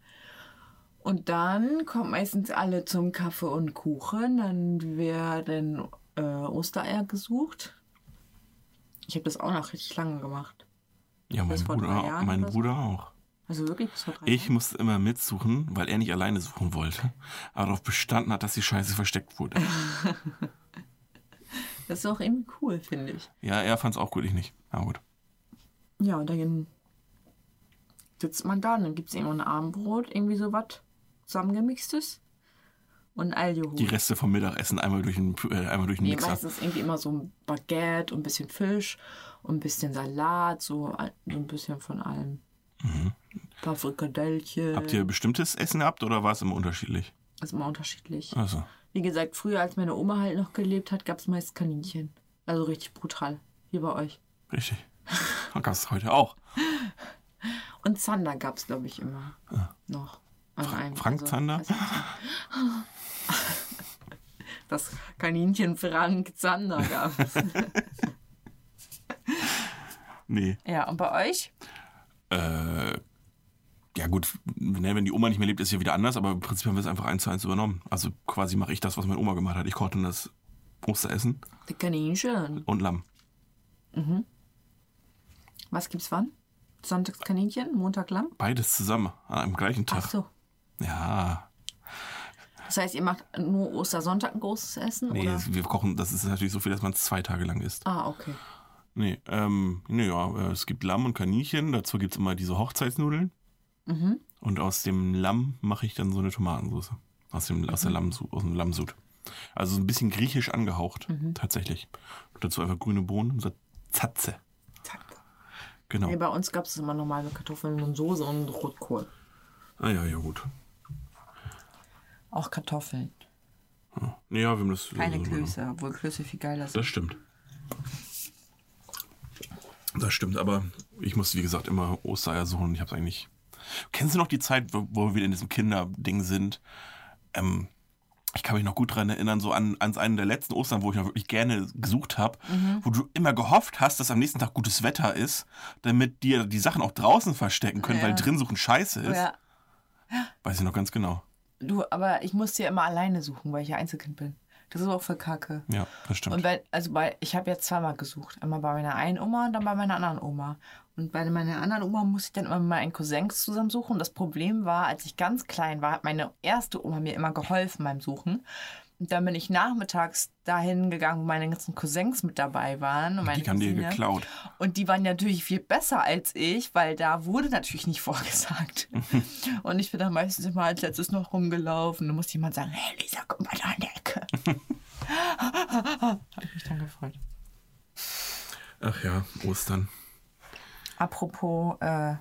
Und dann kommen meistens alle zum Kaffee und Kuchen. Dann werden äh, Ostereier gesucht. Ich habe das auch noch richtig lange gemacht. Ja, mein Bruder, Jahren mein? Bruder auch. Also wirklich bis vor drei Ich Jahren? musste immer mitsuchen, weil er nicht alleine suchen wollte. Aber darauf bestanden hat, dass die Scheiße versteckt wurde. Das ist auch irgendwie cool, finde ich. Ja, er fand es auch gut, ich nicht. Na gut. Ja, und dann sitzt man da und dann gibt es irgendwo ein Abendbrot, irgendwie sowas zusammengemixtes und Alkohol. Die Reste vom Mittagessen einmal durch den, äh, einmal durch den Nee, Mixer. meistens irgendwie immer so ein Baguette und ein bisschen Fisch und ein bisschen Salat, so, ein- so ein bisschen von allem. Ein paar Frikadellchen. Mhm. Habt ihr bestimmtes Essen gehabt oder war es immer unterschiedlich? Ist immer unterschiedlich. Also, Wie gesagt, früher, als meine Oma halt noch gelebt hat, gab es meist Kaninchen. Also richtig brutal. Hier bei euch. richtig. Gab es heute auch. Und Zander gab es, glaube ich, immer noch. An einem. Frank Zander? also- Das Kaninchen Frank Zander gab es. Nee. ja, und bei euch? Äh, ja gut, ne, wenn die Oma nicht mehr lebt, ist ja wieder anders, aber im Prinzip haben wir es einfach eins zu eins übernommen. Also quasi mache ich das, was meine Oma gemacht hat. Ich koche dann das Osteressen Die Kaninchen. und Lamm. Was gibt's wann? Sonntags Kaninchen, Montag Lamm? Beides zusammen an einem gleichen Tag. Ach so. Ja. Das heißt, ihr macht nur Ostersonntag ein großes Essen? Nee, oder? wir kochen, das ist natürlich so viel, dass man es zwei Tage lang isst. Ah, okay. Nee, ähm, nee, ja, äh, es gibt Lamm und Kaninchen, dazu gibt es immer diese Hochzeitsnudeln. Und aus dem Lamm mache ich dann so eine Tomatensauce. Aus dem, aus, der Lammsu aus dem Lammsud. Also so ein bisschen griechisch angehaucht, tatsächlich. Und dazu einfach grüne Bohnen und so Zatze. Zack. Genau. Nee, bei uns gab es immer normale Kartoffeln und Soße und Rotkohl. Ah ja, ja, gut. Auch Kartoffeln. Nee, ja, wir haben das. Keine so- Klöße, obwohl Klöße viel geiler sind. Das stimmt. Das stimmt, aber ich musste, wie gesagt, immer Ostereier suchen. Ich habe es eigentlich. Kennst du noch die Zeit, wo, wo wir wieder in diesem Kinderding sind? Ähm, ich kann mich noch gut dran erinnern, so an, an einen der letzten Ostern, wo ich noch wirklich gerne gesucht habe, wo du immer gehofft hast, dass am nächsten Tag gutes Wetter ist, damit dir die Sachen auch draußen verstecken können, Ja. weil drin suchen scheiße ist. Ja. Weiß ich noch ganz genau. Du, aber ich musste ja immer alleine suchen, weil ich ja Einzelkind bin. Das ist auch voll kacke. Ja, das stimmt. Und bei, also bei, ich habe jetzt zweimal gesucht. Einmal bei meiner einen Oma und dann bei meiner anderen Oma. Und bei meiner anderen Oma musste ich dann immer mit meinen Cousins zusammensuchen. Und das Problem war, als ich ganz klein war, hat meine erste Oma mir immer geholfen beim Suchen. Und dann bin ich nachmittags dahin gegangen, wo meine ganzen Cousins mit dabei waren. Und die haben dir geklaut. Und die waren natürlich viel besser als ich, weil da wurde natürlich nicht vorgesagt. und ich bin dann meistens immer als letztes noch rumgelaufen. Da musste jemand sagen, hey Lisa, guck mal da in der Ecke. Habe ich mich dann gefreut. Ach ja, Ostern. Apropos äh,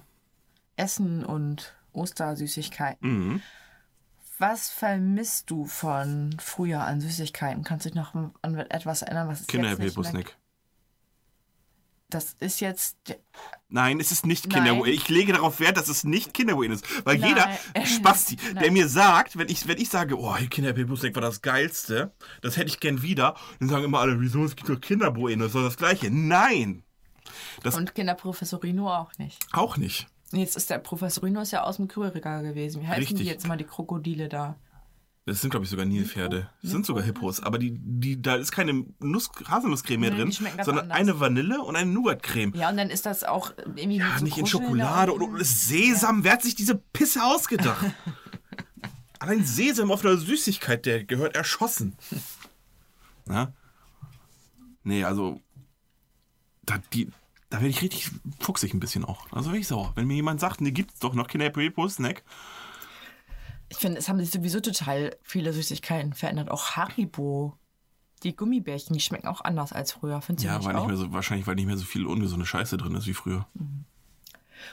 Essen und Ostersüßigkeiten. Mhm. Was vermisst du von früher an Süßigkeiten? Kannst du dich noch an etwas erinnern, was es Kinder jetzt nicht mehr Snack. Das ist jetzt Nein, es ist nicht. Kinderbueno. Ich lege darauf Wert, dass es nicht Kinderbueno ist. Weil Nein. jeder Spasti, der mir sagt, wenn ich, wenn ich sage, oh, Kinderbueno war das Geilste, das hätte ich gern wieder, dann sagen immer alle, wieso, es gibt doch Kinderbueno, das ist doch das Gleiche. Nein, Das- und Kinderprofessorino auch nicht. auch nicht. Jetzt ist der Professorino ist ja aus dem Kühlregal gewesen. Wie heißen Richtig. die jetzt mal die Krokodile da? Das sind, glaube ich, sogar Nilpferde. Das sind sogar Hippos. Aber die, die, da ist keine Nuss, Haselnusscreme mehr drin, sondern anders. eine Vanille und eine Nougatcreme. Ja, und dann ist das auch irgendwie Ja, so nicht in Schokolade und, und Sesam. Wer hat sich diese Pisse ausgedacht? Allein Sesam auf einer Süßigkeit, der gehört erschossen. Na? Nee, also. Da, die, da werde ich richtig fuchsig ein bisschen auch. Also werde ich sauer. Wenn mir jemand sagt, ne, gibt's doch noch Kinder Prepo Snack. Ich finde, es haben sich sowieso total viele Süßigkeiten verändert. Auch Haribo. Die Gummibärchen, die schmecken auch anders als früher. Findest du Ja, nicht weil auch? nicht mehr so, wahrscheinlich, weil nicht mehr so viel ungesunde Scheiße drin ist wie früher.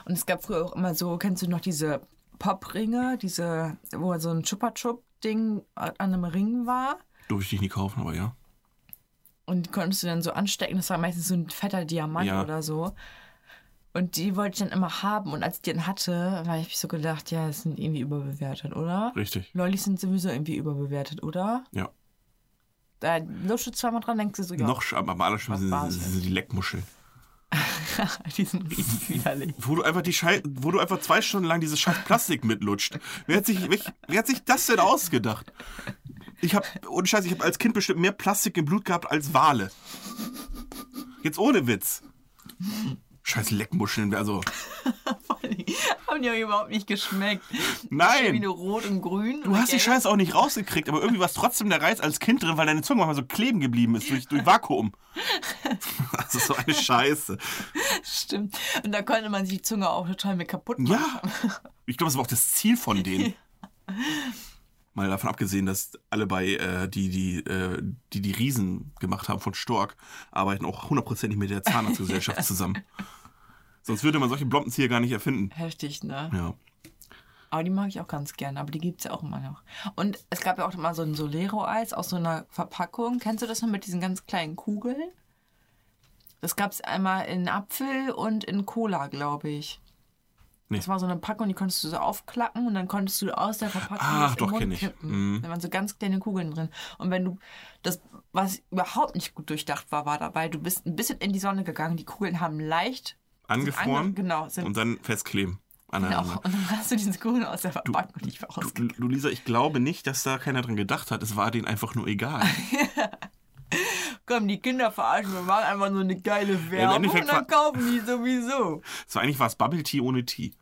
Und es gab früher auch immer so, kennst du noch diese Popringe, diese, wo so ein Chupa-Chup-Ding an einem Ring war? Durfte ich nie kaufen, aber ja. Und konntest du dann so anstecken. Das war meistens so ein fetter Diamant Ja. oder so. Und die wollte ich dann immer haben. Und als ich den hatte, habe ich so gedacht, ja, das sind irgendwie überbewertet, oder? Richtig. Lollis sind sowieso irgendwie überbewertet, oder? Ja. Da lutscht du zweimal dran, denkst du so, ja, Noch, am allerschlimmsten sind, sind die Leckmuscheln. die sind richtig widerlich. Wo du einfach die Schei wo du einfach zwei Stunden lang dieses scheiß Plastik mitlutscht. Wer hat sich, wer, wer hat sich das denn ausgedacht? Ich habe, ohne Scheiß, ich habe als Kind bestimmt mehr Plastik im Blut gehabt als Wale. Jetzt ohne Witz. Scheiß Leckmuscheln, also. Haben die auch überhaupt nicht geschmeckt. Wie Nein! nur rot und grün. Du hast die Scheiße auch nicht rausgekriegt, aber irgendwie war es trotzdem der Reiz als Kind drin, weil deine Zunge manchmal so kleben geblieben ist durch, durch Vakuum. Das ist so eine Scheiße. Stimmt. Und da konnte man sich die Zunge auch total mit kaputt machen. Ja, ich glaube, das war auch das Ziel von denen. Mal davon abgesehen, dass alle bei, äh, die, die, äh, die die Riesen gemacht haben von Stork, arbeiten auch hundertprozentig mit der Zahnarztgesellschaft zusammen. Sonst würde man solche Blompenzieher gar nicht erfinden. Heftig, ne? Ja. Aber die mag ich auch ganz gerne, aber die gibt es ja auch immer noch. Und es gab ja auch mal so ein Solero-Eis aus so einer Verpackung. Kennst du das noch mit diesen ganz kleinen Kugeln? Das gab es einmal in Apfel und in Cola, glaube ich. Nee. Das war so eine Packung, die konntest du so aufklappen und dann konntest du aus der Verpackung Ach, doch, Mund ich. Mhm. Da waren so ganz kleine Kugeln drin. Und wenn du das, was überhaupt nicht gut durchdacht war, war dabei, du bist ein bisschen in die Sonne gegangen, die Kugeln haben leicht Angefroren ange- genau, und dann festkleben. genau. Und dann hast du diese Kugeln aus der Verpackung nicht mehr Du, rausgekriegt. du, Lisa, ich glaube nicht, dass da keiner dran gedacht hat. Es war denen einfach nur egal. Komm, die Kinder verarschen, wir machen einfach nur eine geile Werbung Endeffekt und dann kaufen die sowieso. So eigentlich war es Bubble Tea ohne Tea.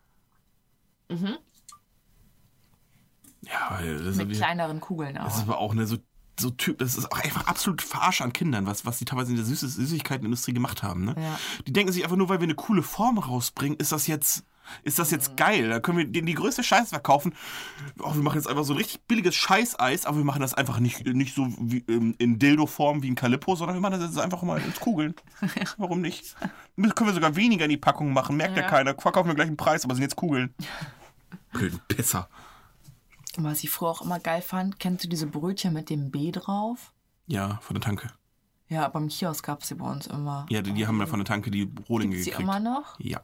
Ja, weil das, Mit kleineren Kugeln das ist auch. aber auch eine so, so Typ, das ist auch einfach absolut Verarsch an Kindern, was, was die teilweise in der Süßes Süßigkeitenindustrie gemacht haben. Ne? Ja. Die denken sich einfach nur, weil wir eine coole Form rausbringen, ist das jetzt. Ist das jetzt geil? Da können wir denen die größte Scheiße verkaufen. Oh, wir machen jetzt einfach so ein richtig billiges Scheißeis, aber wir machen das einfach nicht, nicht so wie, ähm, in Dildo-Form wie ein Calippo, sondern wir machen das jetzt einfach mal ins Kugeln. Warum nicht? Das können wir sogar weniger in die Packung machen, merkt ja, Ja. keiner. Verkaufen wir gleich einen Preis, aber sind jetzt Kugeln. Blöden Pisser. Was ich früher auch immer geil fand, kennst du diese Brötchen mit dem B drauf? Ja, von der Tanke. Ja, beim Kiosk gab es die bei uns immer. Ja, die, die haben ja von der Tanke die Rohlinge Gibt's die gekriegt. immer noch? Ja.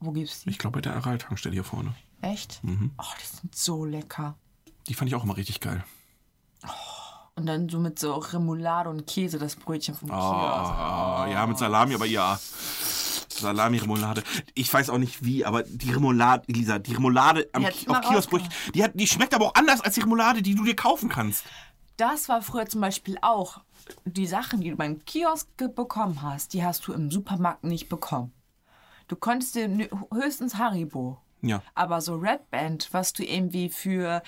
Wo gibt's die? Ich glaube bei der Aral-Tankstelle hier vorne. Echt? Mhm. Oh, die sind so lecker. Die fand ich auch immer richtig geil. Und dann so mit so Remoulade und Käse, das Brötchen vom Kiosk. Ah, ja, mit Salami, aber ja. Salami, Remoulade. Ich weiß auch nicht wie, aber die Remoulade, Elisa, die Remoulade am, Ki- auf Kioskbrötchen, die, hat, die schmeckt aber auch anders als die Remoulade, die du dir kaufen kannst. Das war früher zum Beispiel auch die Sachen, die du beim Kiosk bekommen hast, die hast du im Supermarkt nicht bekommen. Du konntest dir höchstens Haribo. Ja. Aber so Red Band, was du irgendwie für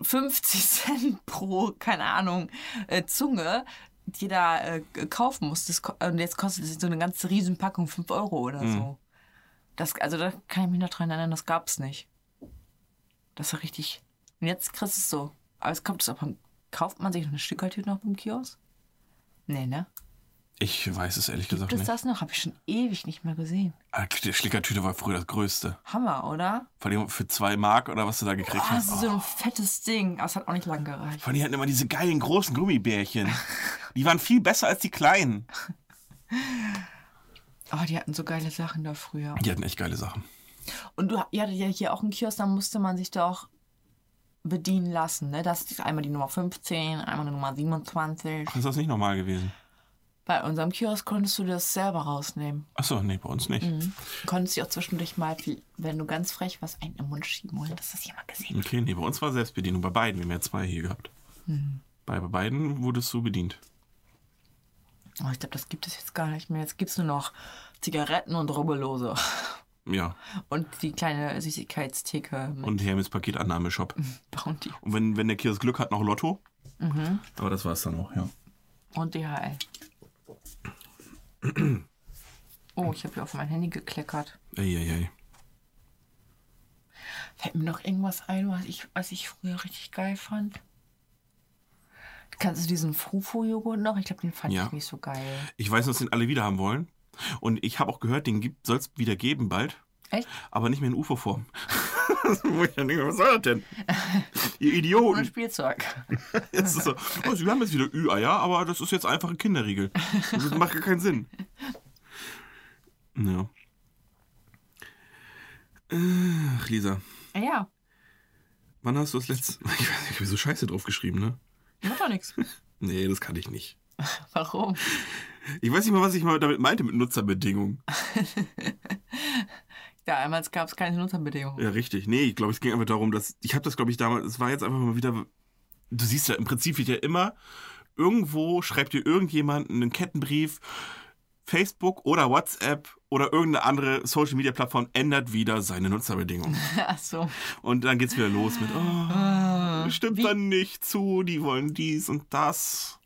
50 Cent pro, keine Ahnung, äh, Zunge da äh, kaufen musstest, ko- und jetzt kostet es so eine ganze Riesenpackung 5 Euro oder so. Das, also da kann ich mich noch dran erinnern, das gab's nicht. Das war richtig. Und jetzt kriegst du es so. Aber es kommt es auch beim, kauft man sich noch eine Stückertüte noch beim Kiosk? Nee, ne? Ich weiß es ehrlich gesagt Gibt es nicht. das noch? Habe ich schon ewig nicht mehr gesehen. Ah, Die Schlickertüte war früher das Größte. Hammer, oder? Vor allem für zwei Mark oder was du da gekriegt Oh, hast. das ist so ein fettes Ding. Aber es hat auch nicht lang gereicht. Vor allem, die hatten immer diese geilen großen Gummibärchen. Die waren viel besser als die kleinen. Oh, die hatten so geile Sachen da früher. Die hatten echt geile Sachen. Und du ihr hattet ja hier auch einen Kiosk, da musste man sich doch bedienen lassen. Ne? Das ist einmal die Nummer 15, einmal die Nummer 27. Ach, ist das nicht normal gewesen? Bei unserem Kiosk konntest du das selber rausnehmen. Achso, nee, bei uns nicht. Du konntest dir auch zwischendurch mal, wenn du ganz frech warst, einen im Mund schieben, ohne dass das jemand gesehen hat. Okay, nee, bei uns war Selbstbedienung. Bei beiden. Wir haben ja zwei hier gehabt. Bei, bei beiden wurdest du bedient. Oh, ich glaube, das gibt es jetzt gar nicht mehr. Jetzt gibt es nur noch Zigaretten und Rubbellose. Ja. Und die kleine Süßigkeitstheke Und Hermes Paketannahme-Shop. Bounty. Und wenn, wenn der Kiosk Glück hat, noch Lotto. Aber das war's dann auch, ja. Und DHL. Oh, ich habe hier auf mein Handy gekleckert. Eieiei. Fällt mir noch irgendwas ein, was ich, was ich früher richtig geil fand? Kannst du diesen Fufu-Joghurt noch? Ich glaube, den fand Ja. ich nicht so geil. Ich weiß, dass den alle wieder haben wollen. Und ich habe auch gehört, den soll es wieder geben bald. Echt? Aber nicht mehr in UFO-Form. Was soll das denn? Ihr Idioten. Spielzeug. Jetzt ist so, oh, sie haben jetzt wieder Ü-Eier, aber das ist jetzt einfach ein Kinderriegel. Das macht gar keinen Sinn. Ja. Ach, Lisa, Ja, wann hast du das letzte... Ich weiß nicht, ich habe so Scheiße drauf geschrieben, ne? macht doch nichts. Nee, das kann ich nicht. Warum? Ich weiß nicht mal, was ich mal damit meinte mit Nutzerbedingungen. Ja, einmal gab es keine Nutzerbedingungen. Ja, richtig. Nee, ich glaube, es ging einfach darum, dass ich habe das, glaube ich, damals, es war jetzt einfach mal wieder, du siehst ja, im Prinzip wird ja immer, irgendwo schreibt dir irgendjemand einen Kettenbrief, Facebook oder WhatsApp oder irgendeine andere Social-Media-Plattform ändert wieder seine Nutzerbedingungen. Ach so. Und dann geht's wieder los mit, oh, stimmt Wie- dann nicht zu, die wollen dies und das.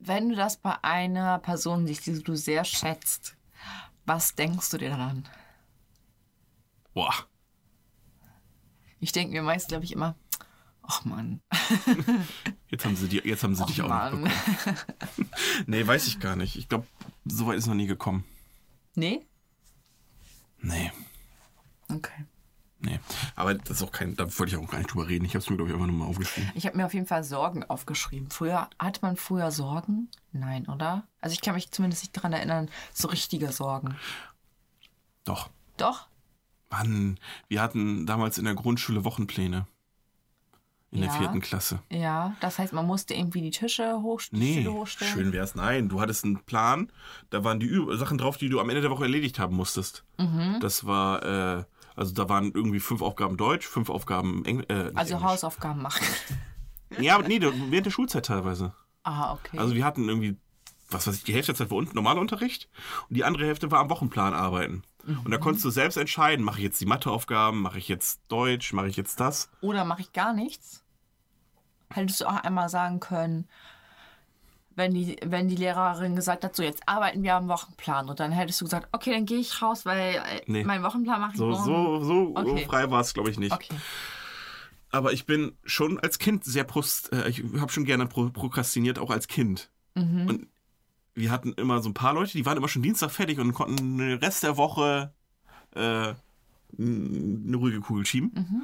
Wenn du das bei einer Person siehst, die du sehr schätzt, was denkst du dir dann? Boah. Ich denke mir meist, glaube ich, immer, ach Mann, Jetzt haben sie, die, jetzt haben sie dich auch noch Mann. bekommen. Nee, weiß ich gar nicht. Ich glaube, so weit ist noch nie gekommen. nee? Nee. Okay. Nee, aber das ist auch kein, da wollte ich auch gar nicht drüber reden. Ich habe es mir, glaube ich, einfach nur mal aufgeschrieben. Ich habe mir auf jeden Fall Sorgen aufgeschrieben. Früher, hatte man früher Sorgen? Nein, oder? Also ich kann mich zumindest nicht daran erinnern, so richtige Sorgen. Doch. Doch? Mann, wir hatten damals in der Grundschule Wochenpläne. In der Ja. vierten Klasse. Ja, das heißt, man musste irgendwie die Tische hochstellen. Nee, Stühle hochstellen. schön wär's. Nein, du hattest einen Plan. Da waren die Ü Sachen drauf, die du am Ende der Woche erledigt haben musstest. Mhm. Das war, äh, also da waren irgendwie fünf Aufgaben Deutsch, fünf Aufgaben Engl äh, Also Englisch. Hausaufgaben machen. Ja, aber nee, während der Schulzeit teilweise. Ah, okay. Also wir hatten irgendwie, was weiß ich, die Hälfte der Zeit war unten normaler Unterricht und die andere Hälfte war am Wochenplan arbeiten. Und da Mhm. konntest du selbst entscheiden, mache ich jetzt die Matheaufgaben, mache ich jetzt Deutsch, mache ich jetzt das. Oder mache ich gar nichts? Hättest du auch einmal sagen können, wenn die, wenn die Lehrerin gesagt hat, so jetzt arbeiten wir am Wochenplan. Und dann hättest du gesagt, okay, dann gehe ich raus, weil äh, Nee. meinen Wochenplan mache ich So, morgen. so, so Okay. frei war es, glaube ich, nicht. Okay. Aber ich bin schon als Kind sehr prost, äh, ich habe schon gerne pro prokrastiniert, auch als Kind. Mhm. Und wir hatten immer so ein paar Leute, die waren immer schon Dienstag fertig und konnten den Rest der Woche äh, eine ruhige Kugel schieben. Mhm.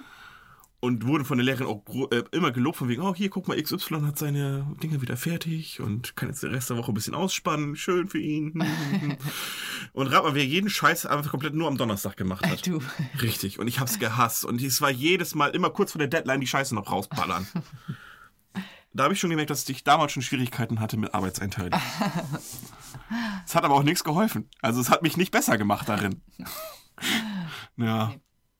Und wurden von der Lehrerin auch äh, immer gelobt, von wegen, oh, hier, guck mal, XY hat seine Dinge wieder fertig und kann jetzt den Rest der Woche ein bisschen ausspannen. Schön für ihn. und rat mal, wer jeden Scheiß einfach komplett nur am Donnerstag gemacht hat. Du. Richtig. Und ich hab's gehasst. Und es war jedes Mal immer kurz vor der Deadline die Scheiße noch rausballern. da habe ich schon gemerkt, dass ich damals schon Schwierigkeiten hatte mit Arbeitseinteilung. Es hat aber auch nichts geholfen. Also es hat mich nicht besser gemacht darin. Ja.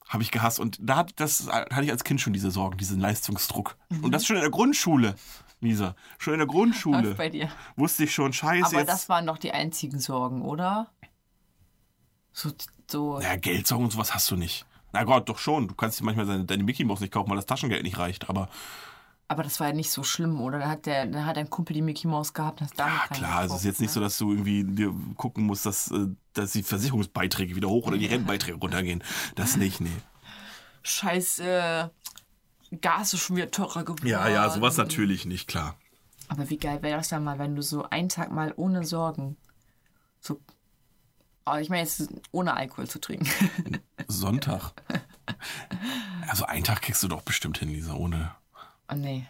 Habe ich gehasst. Und da hat, das hatte ich als Kind schon diese Sorgen, diesen Leistungsdruck. Und das schon in der Grundschule, Lisa. Schon in der Grundschule. Bei dir. Wusste ich schon, scheiße, Aber jetzt. das waren doch die einzigen Sorgen, oder? So, so Ja, Geldsorgen und sowas hast du nicht. Na Gott, doch schon. Du kannst dir manchmal deine, deine Mickey Mouse nicht kaufen, weil das Taschengeld nicht reicht. Aber aber das war ja nicht so schlimm, oder? Da hat, der, da hat ein Kumpel die Mickey Maus gehabt. Das ja, klar, es ist jetzt nicht so, ne? dass du irgendwie dir gucken musst, dass, äh, dass die Versicherungsbeiträge wieder hoch oder die Rennbeiträge runtergehen. Das nicht, nee. Scheiße, Gas ist schon wieder teurer geworden. Ja, ja, sowas natürlich nicht, klar. Aber wie geil wäre das dann mal, wenn du so einen Tag mal ohne Sorgen, so, aber ich meine jetzt ohne Alkohol zu trinken. Sonntag. Also einen Tag kriegst du doch bestimmt hin, Lisa, ohne. Oh nee.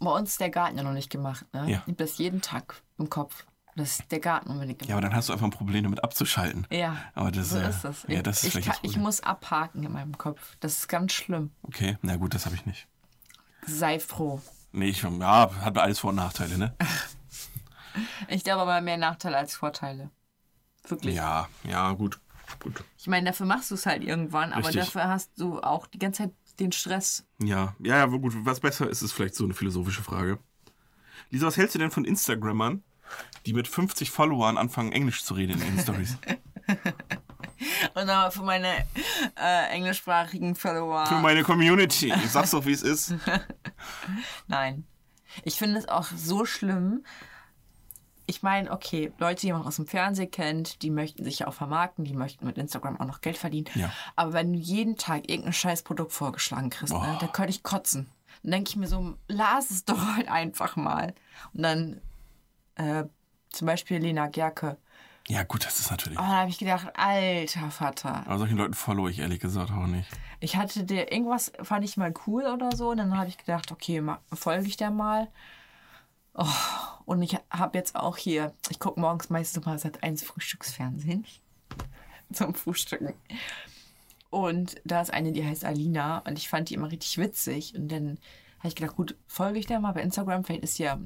Bei uns ist der Garten ja noch nicht gemacht, ne? Ja. Ich hab das jeden Tag im Kopf. Das ist der Garten unbedingt Ja, gemacht. aber dann hast du einfach ein Problem damit abzuschalten. Ja, Aber das, so äh, ist das. Ja, das ist ich, kann, das ich muss abhaken in meinem Kopf. Das ist ganz schlimm. Okay, na gut, das habe ich nicht. Sei froh. Nee, ich, ja, hat alles Vor- und Nachteile, ne? Ich glaube aber mehr Nachteile als Vorteile. Wirklich. Ja, ja, gut. Gut. Ich meine, dafür machst du es halt irgendwann, aber Richtig. dafür hast du auch die ganze Zeit den Stress. Ja, ja, ja, gut. Was besser ist, ist vielleicht so eine philosophische Frage. Lisa, was hältst du denn von Instagrammern, die mit 50 Followern anfangen, Englisch zu reden in ihren Stories? Und aber für meine äh, englischsprachigen Follower. Für meine Community. Ich sag's doch, wie es ist. Nein. Ich finde es auch so schlimm. Ich meine, okay, Leute, die man aus dem Fernsehen kennt, die möchten sich ja auch vermarkten, die möchten mit Instagram auch noch Geld verdienen. Ja. Aber wenn du jeden Tag irgendein scheiß Produkt vorgeschlagen kriegst, ne, Oh. da könnte ich kotzen. Dann denke ich mir so, las es doch halt einfach mal. Und dann äh, zum Beispiel Lena Gerke. Ja, gut, das ist natürlich. Oh, da habe ich gedacht, alter Vater. Aber solchen Leuten follow ich ehrlich gesagt auch nicht. Ich hatte der irgendwas fand ich mal cool oder so und dann habe ich gedacht, okay, folge ich der mal. Oh, und ich habe jetzt auch hier, ich gucke morgens meistens mal seit eins Frühstücksfernsehen zum Frühstücken. Und da ist eine, die heißt Alina und ich fand die immer richtig witzig und dann habe ich gedacht, gut, folge ich der mal bei Instagram, vielleicht ist ja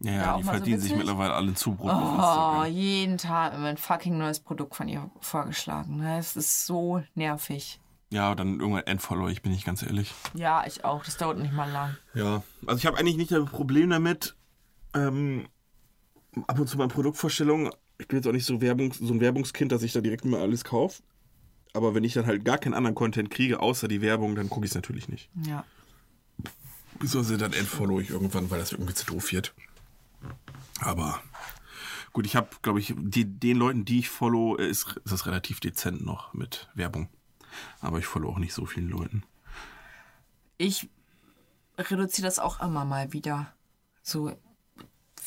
Ja, Ja, die mal so verdienen sich mittlerweile alle Zubrot. Oh, jeden Tag immer ein fucking neues Produkt von ihr vorgeschlagen. ne? Es ist so nervig. Ja, dann irgendwann entfollow ich, bin ich ganz ehrlich. Ja, ich auch. Das dauert nicht mal lang. Ja, also ich habe eigentlich nicht das Problem damit, ähm, ab und zu bei Produktvorstellungen, ich bin jetzt auch nicht so, Werbung, so ein Werbungskind, dass ich da direkt immer alles kaufe. Aber wenn ich dann halt gar keinen anderen Content kriege, außer die Werbung, dann gucke ich es natürlich nicht. Ja. Beziehungsweise dann entfollow ich irgendwann, weil das irgendwie zu doof wird. Aber gut, ich habe, glaube ich, die, den Leuten, die ich follow, äh, ist, ist das relativ dezent noch mit Werbung. Aber ich follow auch nicht so vielen Leuten. Ich reduziere das auch immer mal wieder. So,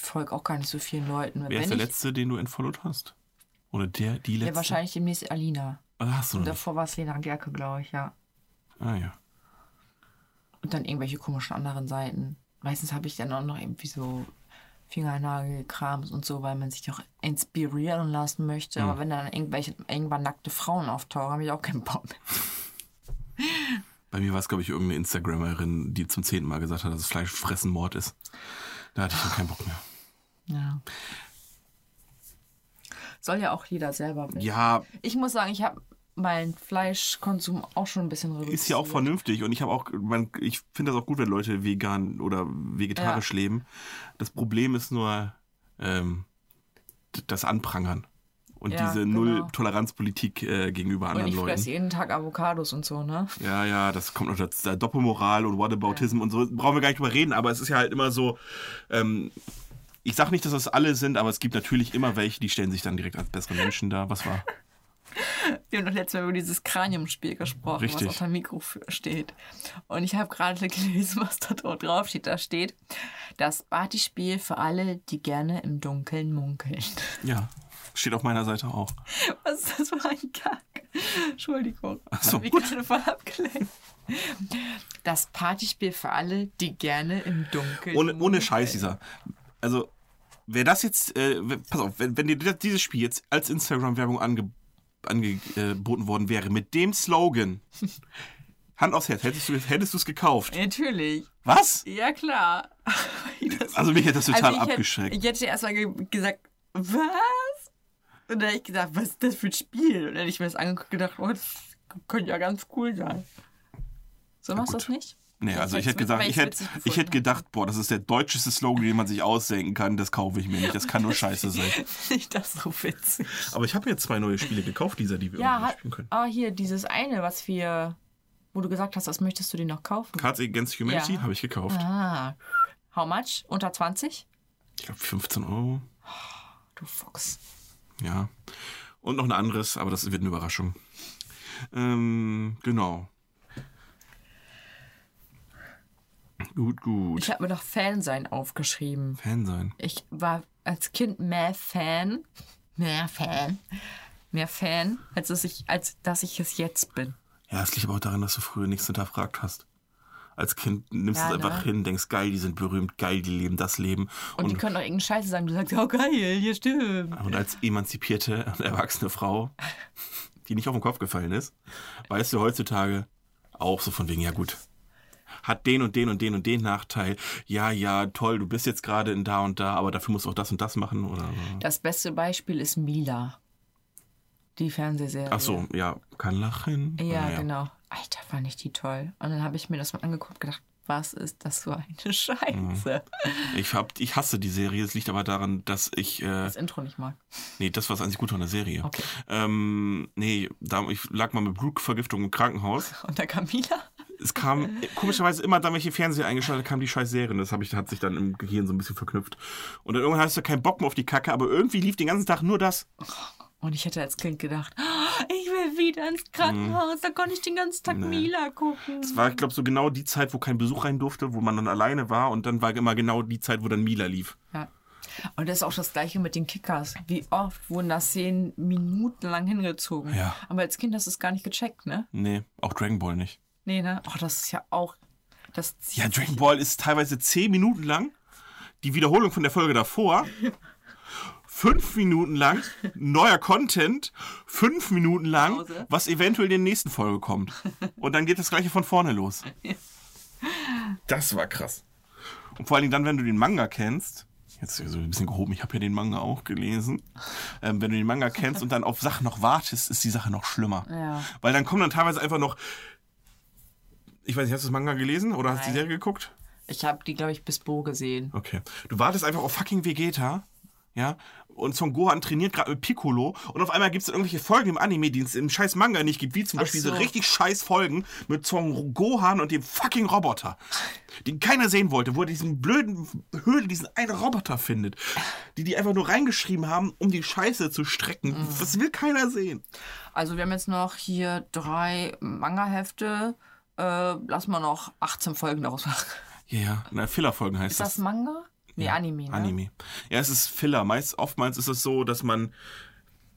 folge auch gar nicht so vielen Leuten. Wer ist der ich, letzte, den du entfollowt hast? Oder der, die letzte? Ja, wahrscheinlich demnächst Alina. Ah, hast du Und noch davor war es Lena Gerke, glaube ich, ja. Ah ja. Und dann irgendwelche komischen anderen Seiten. Meistens habe ich dann auch noch irgendwie so Fingernagelkrams und so, weil man sich auch inspirieren lassen möchte. Aber wenn dann irgendwelche irgendwann nackte Frauen auftauchen, habe ich auch keinen Bock mehr. Bei mir war es, glaube ich, irgendeine Instagramerin, die zum zehnten Mal gesagt hat, dass Fleischfressen Mord ist. Da hatte ich dann keinen Bock mehr. Ja. Soll ja auch jeder selber wissen. Ja, Ich muss sagen, ich habe meinen Fleischkonsum auch schon ein bisschen reduziert. ist ja auch vernünftig und ich habe auch, man, ich finde das auch gut, wenn Leute vegan oder vegetarisch leben. Das Problem ist nur ähm, das Anprangern und Ja, diese genau. Null-Toleranz-Politik äh, gegenüber Und anderen ich fresse Leuten. jeden Tag Avocados und so, ne? Ja, ja, das kommt noch dazu. Da Doppelmoral und Whataboutism und so. Brauchen wir gar nicht drüber reden, aber es ist ja halt immer so. Ähm, ich sag nicht, dass das alle sind, aber es gibt natürlich immer welche, die stellen sich dann direkt als bessere Menschen dar. Was war? Wir haben doch letztes Mal über dieses Kraniumspiel gesprochen, Richtig. was auf dem Mikro steht. Und ich habe gerade gelesen, was da dort drauf steht. Da steht, das Partyspiel für alle, die gerne im Dunkeln munkeln. Ja, steht auf meiner Seite auch. Was ist das für ein Kack? Entschuldigung. Ach so, mich gut. gerade voll abgelenkt. Das Partyspiel für alle, die gerne im Dunkeln Ohne, ohne. Scheiß, dieser. Also, wer das jetzt, äh, pass auf, wenn, wenn dir das- dieses Spiel jetzt als Instagram-Werbung ange, angeboten worden wäre, mit dem Slogan, Hand aufs Herz, hättest du hättest es gekauft? Natürlich. Was? Ja, klar. Das- Also mich hätte das total Also ich hätte- abgeschreckt. Ich hätte erstmal ge gesagt, was? Und dann hätte ich gesagt, was ist das für ein Spiel? Und dann hätte ich mir das angeguckt und gedacht, oh, das könnte ja ganz cool sein. So machst du das nicht? Nee, also ich hätte gesagt, ich hätte, ich hätte gedacht, boah, das ist der deutscheste Slogan, den man sich ausdenken kann, das kaufe ich mir nicht. Das kann nur scheiße sein. Nicht das so witzig. Aber ich habe mir jetzt zwei neue Spiele gekauft, dieser, die wir Ja, irgendwie hat, spielen können. aber hier, dieses eine, was wir, wo du gesagt hast, das möchtest du dir noch kaufen. Cards Against Humanity Ja. habe ich gekauft. Ah. How much? Unter 20? Ich glaube 15 Euro. Du Fuchs. Ja. Und noch ein anderes, aber das wird eine Überraschung. Ähm, genau. Gut, gut. Ich habe mir doch Fan sein aufgeschrieben. Fan sein. Ich war als Kind mehr Fan, mehr Fan, mehr Fan, als dass ich, als dass ich es jetzt bin. Ja, es liegt aber auch daran, dass du früher nichts hinterfragt hast. Als Kind nimmst Ja, du es einfach ne? hin, denkst, geil, die sind berühmt, geil, die leben das Leben. Und, die können doch irgendeine Scheiße sagen. Du sagst, oh geil, hier stimmt. Und als emanzipierte und erwachsene Frau, die nicht auf den Kopf gefallen ist, weißt du heutzutage auch so von wegen, ja gut, hat den und den und den und den Nachteil. Ja, ja, toll, du bist jetzt gerade in da und da, aber dafür musst du auch das und das machen oder so. Das beste Beispiel ist Mila. Die Fernsehserie. Ach so, ja, kann lachen. Ja, Naja. genau. Alter, fand ich die toll. Und dann habe ich mir das mal angeguckt und gedacht, was ist das für eine Scheiße? Ich, hab, ich hasse die Serie. Es liegt aber daran, dass ich. Äh, Das Intro nicht mag. nee, das war das einzig Gute an der Serie. Okay. Ähm, nee, da, ich lag mal mit Blutvergiftung im Krankenhaus. Und der Camila? Es kam komischerweise immer ich den Fernseher eingeschaltet kam die scheiß Serie. Und Das ich, hat sich dann im Gehirn so ein bisschen verknüpft. Und dann irgendwann hast du keinen Bock mehr auf die Kacke, aber irgendwie lief den ganzen Tag nur das. Und ich hätte als Kind gedacht, "Ah, ich will wieder ins Krankenhaus, da konnte ich den ganzen Tag Mila gucken. Es war, ich glaube, so genau die Zeit, wo kein Besuch rein durfte, wo man dann alleine war. Und dann war immer genau die Zeit, wo dann Mila lief. Ja. Und das ist auch das gleiche mit den Kickers. Wie oft wurden da Szenen minutenlang hingezogen. Ja. Aber als Kind hast du es gar nicht gecheckt, ne? Nee, auch Dragon Ball nicht. Nee, ne? Oh, das ist ja auch. Das Ja, Dragon Ball ist teilweise zehn Minuten lang. Die Wiederholung von der Folge davor. Fünf Minuten lang neuer Content, fünf Minuten lang, Pause. was eventuell in der nächsten Folge kommt. Und dann geht das gleiche von vorne los. Das war krass. Und vor allen Dingen dann, wenn du den Manga kennst, jetzt so ein bisschen gehoben, ich habe ja den Manga auch gelesen, ähm, wenn du den Manga kennst und dann auf Sachen noch wartest, ist die Sache noch schlimmer. Ja. Weil dann kommen dann teilweise einfach noch, ich weiß nicht, hast du das Manga gelesen oder hast du die Nein. Serie geguckt? Ich habe die, glaube ich, bis Bo gesehen. Okay. Du wartest einfach auf fucking Vegeta, ja, und Son Gohan trainiert gerade mit Piccolo und auf einmal gibt es irgendwelche Folgen im Anime, die es im scheiß Manga nicht gibt, wie zum Ach Beispiel so. so richtig scheiß Folgen mit Son Gohan und dem fucking Roboter, den keiner sehen wollte, wo er diesen blöden Höhle, diesen einen Roboter findet, die die einfach nur reingeschrieben haben, um die Scheiße zu strecken. Mhm. Das will keiner sehen. Also wir haben jetzt noch hier drei Manga-Hefte. Äh, lass mal noch 18 Folgen daraus machen. Ja, ja, na, Filler-Folgen heißt Ist das. das Manga? Nee, Anime, ne? Anime. Ja, es ist Filler. Meist, oftmals ist es so, dass man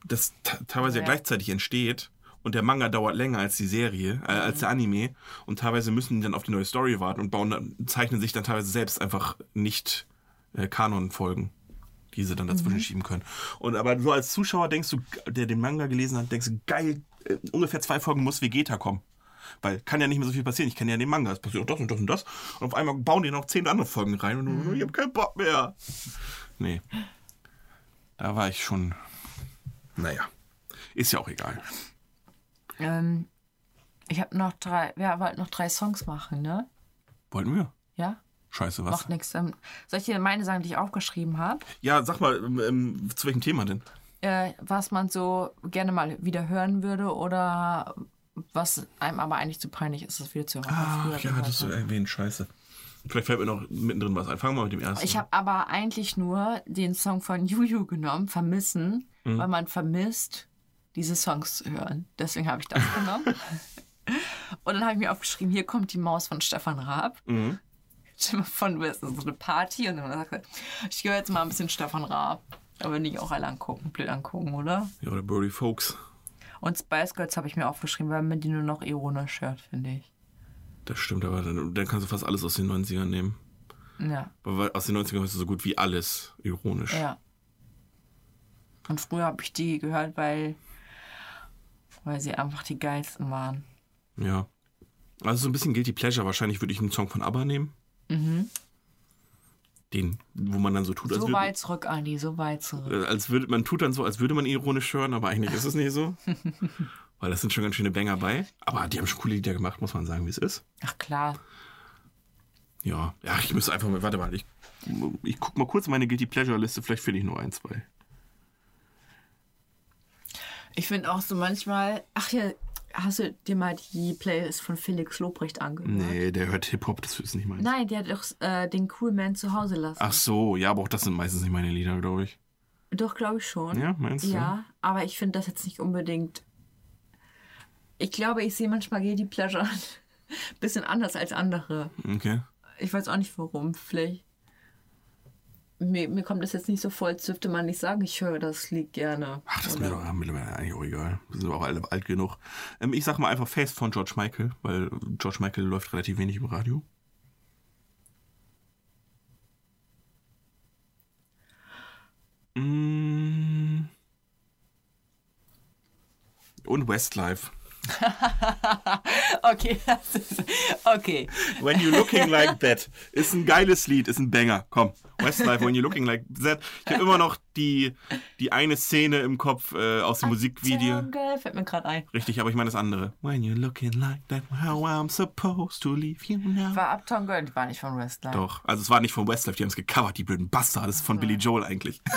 das te- teilweise ja. Ja. gleichzeitig entsteht und der Manga dauert länger als die Serie, äh, als der Anime und teilweise müssen die dann auf die neue Story warten und bauen dann, zeichnen sich dann teilweise selbst einfach nicht äh, Kanon-Folgen, die sie dann dazwischen schieben können. Und aber so als Zuschauer denkst du, der den Manga gelesen hat, denkst du, geil, äh, ungefähr zwei Folgen muss Vegeta kommen. Weil kann ja nicht mehr so viel passieren. Ich kenne ja den Manga. Es passiert auch das und das und das. Und auf einmal bauen die noch zehn andere Folgen rein und du, ich hab keinen Bock mehr. Nee. Da war ich schon. Naja. Ist ja auch egal. Ähm, ich habe noch drei, wir wollten noch drei Songs machen, ne? Wollten wir? Ja? Scheiße, was? Macht nichts. Ähm, soll ich dir meine sagen, die ich aufgeschrieben habe? Ja, sag mal, ähm, ähm, zu welchem Thema denn? Äh, was man so gerne mal wieder hören würde oder was einem aber eigentlich zu peinlich ist, das wieder zu hören. Ach ja, das ist erwähnt, scheiße. Vielleicht fällt mir noch mittendrin was ein. Fangen wir mit dem ersten. Ich habe aber eigentlich nur den Song von Juju genommen, Vermissen, Mhm. weil man vermisst, diese Songs zu hören. Deswegen habe ich das genommen. Und dann habe ich mir aufgeschrieben, hier kommt die Maus von Stefan Raab. Mhm. Vor, du bist so eine Party und dann sagst du, ich höre jetzt mal ein bisschen Stefan Raab. Aber nicht auch alle angucken, blöd angucken, oder? Ja, oder Birdie Folks. Und Spice Girls habe ich mir aufgeschrieben, weil man die nur noch ironisch hört, finde ich. Das stimmt, aber dann, dann kannst du fast alles aus den 90ern nehmen. Ja, Weil aus den 90ern hörst du so gut wie alles ironisch. ja. Und früher habe ich die gehört, weil, weil sie einfach die geilsten waren. Ja. Also so ein bisschen Guilty Pleasure. Wahrscheinlich würde ich einen Song von ABBA nehmen. Den, wo man dann so tut, als So würde, weit zurück, Andi, so weit zurück. äh, als würde man tut dann so, als würde man ironisch hören, aber eigentlich ist es nicht so. Weil das sind schon ganz schöne Banger bei. Aber die haben schon coole Lieder gemacht, muss man sagen, wie es ist. Ach klar. Ja, ja, ich müsste einfach mal, warte mal, ich, ich guck mal kurz meine Guilty Pleasure Liste, vielleicht finde ich nur ein, zwei. Ich finde auch so manchmal, ach ja, hast du dir mal die Playlist von Felix Lobrecht angehört? Nee, der hört Hip-Hop, das ist nicht meins. Nein, der hat doch äh, den Cool Man zu Hause lassen. Ach so, ja, aber auch das sind meistens nicht meine Lieder, glaube ich. Doch, glaube ich schon. Ja, meinst du? Ja, aber ich finde das jetzt nicht unbedingt. Ich glaube, ich sehe manchmal Guilty Pleasure ein bisschen anders als andere. Okay. Ich weiß auch nicht warum. Vielleicht. Mir, mir kommt das jetzt nicht so voll, als dürfte man nicht sagen, ich höre das Lied gerne. Ach, das ist mir doch mittlerweile eigentlich auch egal. Wir sind auch alle alt genug. Ähm, ich sag mal einfach Face von George Michael, weil George Michael läuft relativ wenig im Radio. Mm. Und Westlife. okay, das ist, okay. When You're Looking Like That ist ein geiles Lied, ist ein Banger. Komm, Westlife, When You're Looking Like That. Ich habe immer noch die, die eine Szene im Kopf äh, aus dem Musikvideo. Jungle, fällt mir gerade ein. Richtig, aber ich meine das andere. When you're looking like that, how I'm supposed to leave you now. War Uptown Girl, die war nicht von Westlife. Doch, also es war nicht von Westlife, die haben es gecovert, die blöden Bastard. Das ist von Billy Joel eigentlich.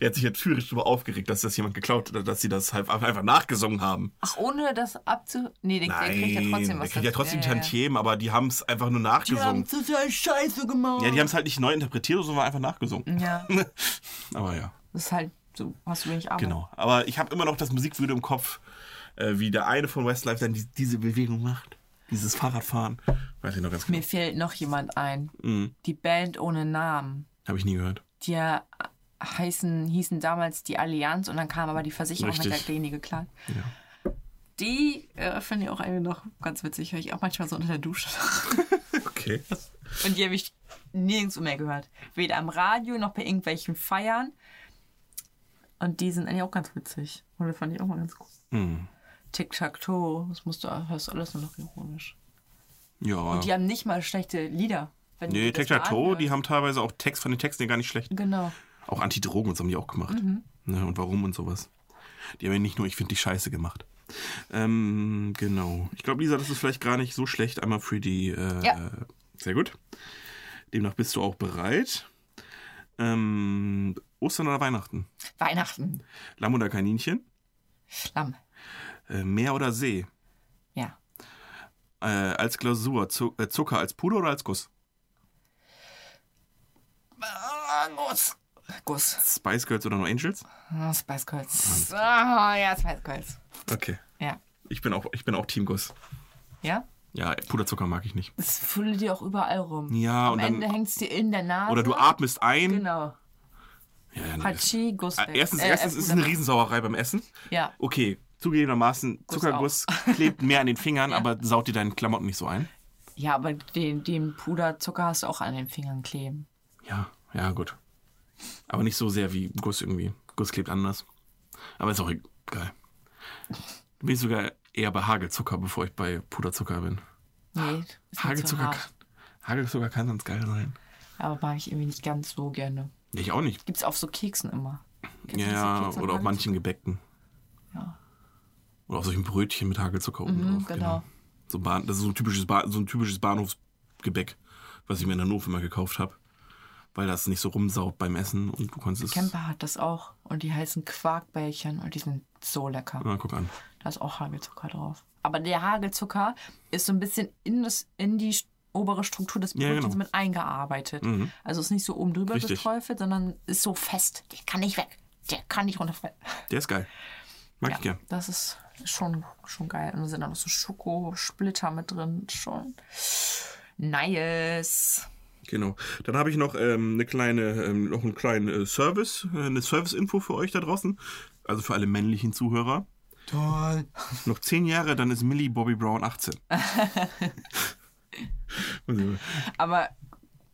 Der hat sich jetzt tierisch darüber aufgeregt, dass das jemand geklaut hat, dass sie das halt einfach nachgesungen haben. Ach, ohne das abzu... Nee, der, der Nein, kriegt ja trotzdem der was. kriegt ja trotzdem Tantiemen, aber die haben es einfach nur Die haben nachgesungen. total scheiße gemacht. Ja, die haben es halt nicht neu interpretiert, sondern einfach nachgesungen. Ja, Aber ja, das ist halt so, hast du wenig Arbeit. genau. Aber ich habe immer noch das Musikvideo im Kopf, äh, wie der eine von Westlife dann die, diese Bewegung macht. Dieses Fahrradfahren. Weiß ich noch ganz genau. Mir fehlt noch jemand ein. Mhm. Die Band ohne Namen. Habe ich nie gehört. Die ja heißen, hießen damals die Allianz und dann kam aber die Versicherung Richtig. mit der Klinik geklagt. Die äh, finde ich auch irgendwie noch ganz witzig. Höre ich auch manchmal so unter der Dusche. Okay. Und die habe ich nirgends mehr gehört. Weder am Radio noch bei irgendwelchen Feiern. Und die sind eigentlich auch ganz witzig. Und das fand ich auch mal ganz gut. Hm. Tic-Tac-Toe, das musst du, hörst du alles nur noch ironisch. Ja. Die haben nicht mal schlechte Lieder. Wenn Nee, das Tic-Tac-Toe, die haben teilweise auch Text von den Texten gar nicht schlecht. Genau. Auch Antidrogen und so haben die auch gemacht. Mhm. Ne, und warum und sowas. Die haben ja nicht nur, ich finde die Scheiße gemacht. Ähm, genau. Ich glaube, Lisa, das ist vielleicht gar nicht so schlecht. Einmal für die. Äh, Ja. Sehr gut. Demnach bist du auch bereit. Ähm, Ostern oder Weihnachten? Weihnachten. Lamm oder Kaninchen? Lamm. Äh, Meer oder See? Ja. Äh, als Glasur, äh, Zucker als Puder oder als Guss? Ah, Guss. Guss. Spice Girls oder No Angels? Ah, Spice Girls. Ah, ja, Spice Girls. Okay. Ja. Ich bin auch, ich bin auch Team Guss. Ja? Ja, Puderzucker mag ich nicht. Das fülle dir auch überall rum. Ja, Am und dann- Ende hängt es dir in der Nase. Oder du atmest ein. Genau. Ja, ja, nee, Hachi, Guss. Ah, Erstens, Äh, erstens äh, ist es eine Riesensauerei beim Essen. Ja. Okay, zugegebenermaßen, Guss Zuckerguss klebt mehr an den Fingern, aber saut dir deinen Klamotten nicht so ein. Ja, aber den, den Puderzucker hast du auch an den Fingern kleben. Ja, ja, gut. Aber nicht so sehr wie Guss irgendwie. Guss klebt anders. Aber ist auch geil. Bin ich sogar eher bei Hagelzucker, bevor ich bei Puderzucker bin. Nee, ist Hagelzucker, kann, Hagelzucker kann ganz geil sein. Aber mag ich irgendwie nicht ganz so gerne. Ich auch nicht. Gibt's auf so Keksen immer. Kennst Ja, diese ja, Kekse oder auf manchen Gebäckten. Ja. Oder auf solchen Brötchen mit Hagelzucker oben Mhm, drauf. genau. So Bahn, das ist so ein typisches, ba so ein typisches Bahnhofsgebäck, was ich mir in Hannover mal gekauft habe. Weil das nicht so rumsaut beim Essen und du kannst es. Camper hat das auch. Und die heißen Quarkbällchen und die sind so lecker. Ah, guck an. Da ist auch Hagelzucker drauf. Aber der Hagelzucker ist so ein bisschen in, das, in die obere Struktur des Ja, Brötchens genau. mit eingearbeitet. Mhm. Also ist nicht so oben drüber Richtig. geträufelt, sondern ist so fest. Der kann nicht weg. Der kann nicht runterfallen. Der ist geil. Mag Ja, ich gern. das ist schon, schon geil. Und da sind da noch so Schokosplitter mit drin. Schon nice. Genau. Dann habe ich noch ähm, eine kleine, ähm, noch einen kleinen äh, Service, äh, eine Service-Info für euch da draußen. Also für alle männlichen Zuhörer. Toll. Noch zehn Jahre, dann ist Millie Bobby Brown 18. nee, Aber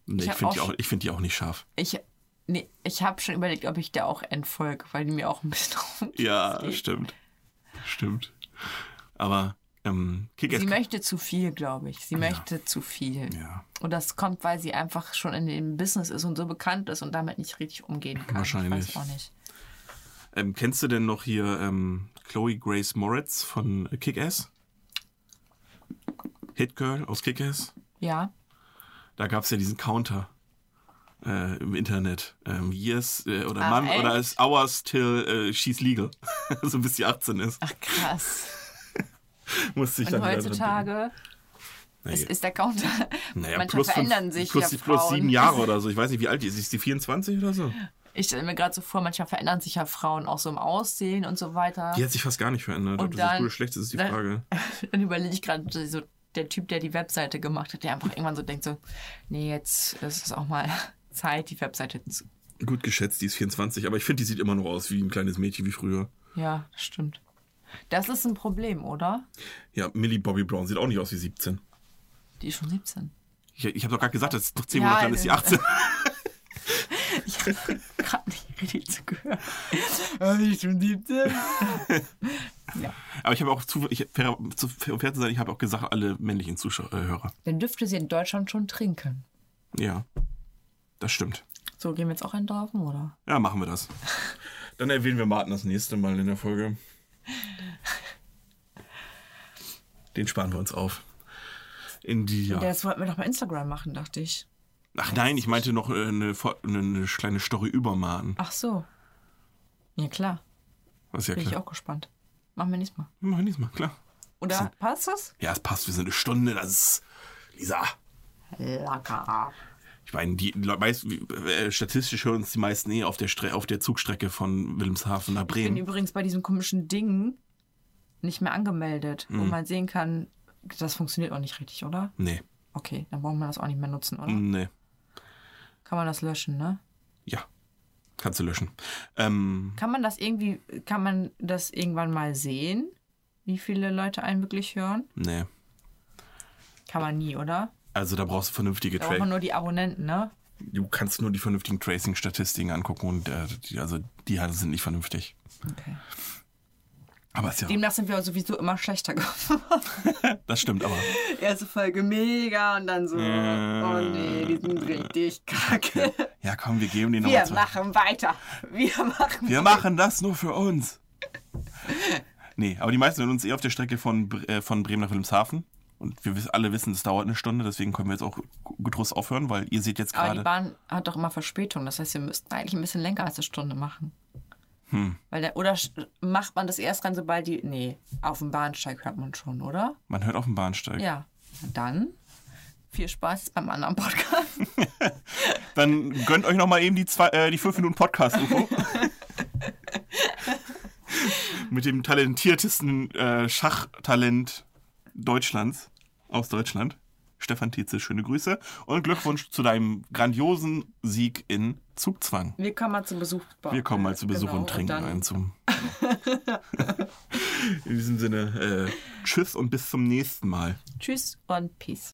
ich hab finde die, auch ich find die auch nicht scharf. ich, nee, ich habe schon überlegt, ob ich der auch entfolge, weil die mir auch ein bisschen auf den Ja, geht. stimmt. Stimmt. Aber ähm, Kick-Ass. Sie möchte zu viel, glaube ich. Sie möchte zu viel. Ja. Und das kommt, weil sie einfach schon in dem Business ist und so bekannt ist und damit nicht richtig umgehen kann. Wahrscheinlich. Ich weiß auch nicht. Ähm, kennst du denn noch hier ähm, Chloe Grace Moritz von Kick-Ass? Hit Girl aus Kick-Ass? Ja. Da gab es ja diesen Counter äh, im Internet. Ähm, years äh, oder Ach, Month echt? oder es hours till äh, she's legal. so bis sie 18 ist. Ach krass. Musste ich Und dann heutzutage denken. ist, ist der Counter. naja, manchmal plus, fünf, verändern sich plus, ja plus sieben Jahre oder so. Ich weiß nicht, wie alt die ist. Ist die 24 oder so? Ich stelle mir gerade so vor, manchmal verändern sich ja Frauen auch so im Aussehen und so weiter. Die hat sich fast gar nicht verändert. Und Ob das dann- gut oder schlecht ist, ist die dann- Frage. Dann überlege ich gerade so, der Typ, der die Webseite gemacht hat, der einfach irgendwann so denkt so, nee, jetzt ist es auch mal Zeit, die Webseite zu... Gut geschätzt, die ist 24, aber ich finde, die sieht immer noch aus wie ein kleines Mädchen wie früher. Ja, das stimmt. Das ist ein Problem, oder? Ja, Millie Bobby Brown sieht auch nicht aus wie 17. Die ist schon 17. Ich, ich habe doch gerade gesagt, das ist noch 10 Ja, Monate, dann ist sie 18. Ich habe gerade nicht richtig zugehört. Die ist schon 17? ja. Aber ich habe auch zu, ich, fair, zu, um fair zu sein, ich habe auch gesagt, alle männlichen Zuschauer. Dann dürfte sie in Deutschland schon trinken. Ja, das stimmt. So, gehen wir jetzt auch einen drauf, oder? Ja, machen wir das. Dann erwähnen wir Martin das nächste Mal in der Folge. Den sparen wir uns auf. In die, ja. Das wollten wir doch bei Instagram machen, dachte ich. Ach nein, ich meinte noch äh, eine, eine, eine kleine Story über Martin. Ach so. Ja, klar. Was ja Bin ich klar. auch gespannt. Machen wir nächstes Mal. Machen wir nächstes Mal, klar. Oder passt das? Ja, es passt, wir sind eine Stunde, das ist. Lisa. Locker. Ich meine, die meist, äh, statistisch hören uns die meisten eh auf der, Stre auf der Zugstrecke von Wilhelmshaven nach Ich bin Bremen. übrigens bei diesem komischen Ding nicht mehr angemeldet, wo Mhm. man sehen kann, das funktioniert auch nicht richtig, oder? Nee, Okay, dann brauchen wir das auch nicht mehr nutzen, oder? nee. Kann man das löschen, ne? Ja, kannst du löschen. Ähm, Kann man das irgendwie, kann man das irgendwann mal sehen, wie viele Leute einen wirklich hören? nee. Kann man nie, oder? Also da brauchst du vernünftige Da braucht man Tra nur die Abonnenten, ne? Du kannst nur die vernünftigen Tracing-Statistiken angucken und äh, die, also die halt sind nicht vernünftig. Okay. Aber ist ja, Demnach sind wir sowieso immer schlechter geworden. das stimmt aber. Erste Folge mega und dann so, oh nee, die sind richtig kacke. Ja, komm, wir geben den Wir nochmal zwei. machen weiter. Wir machen Wir machen das nur für uns. Nee, aber die meisten hören uns eh auf der Strecke von, äh, von Bremen nach Wilhelmshaven. Und wir alle wissen, es dauert eine Stunde, deswegen können wir jetzt auch getrost aufhören, weil ihr seht jetzt Aber die gerade. Bahn hat doch immer Verspätung. Das heißt, wir müssten eigentlich ein bisschen länger als eine Stunde machen. Hm. Weil der, oder macht man das erst rein, sobald die. Nee, auf dem Bahnsteig hört man schon, oder? Man hört auf dem Bahnsteig. Ja. Dann viel Spaß beim anderen Podcast. Dann gönnt euch nochmal eben die, zwei, äh, die fünf Minuten Podcast, UFO. Mit dem talentiertesten äh, Schachtalent Deutschlands, aus Deutschland. Stefan Tietze, schöne Grüße. Und Glückwunsch zu deinem grandiosen Sieg in Zugzwang. Wir kommen mal zu Besuch. bei- Wir kommen mal zu Besuch Genau, und trinken dann- einen zum. In diesem Sinne, äh, tschüss und bis zum nächsten Mal. Tschüss und Peace.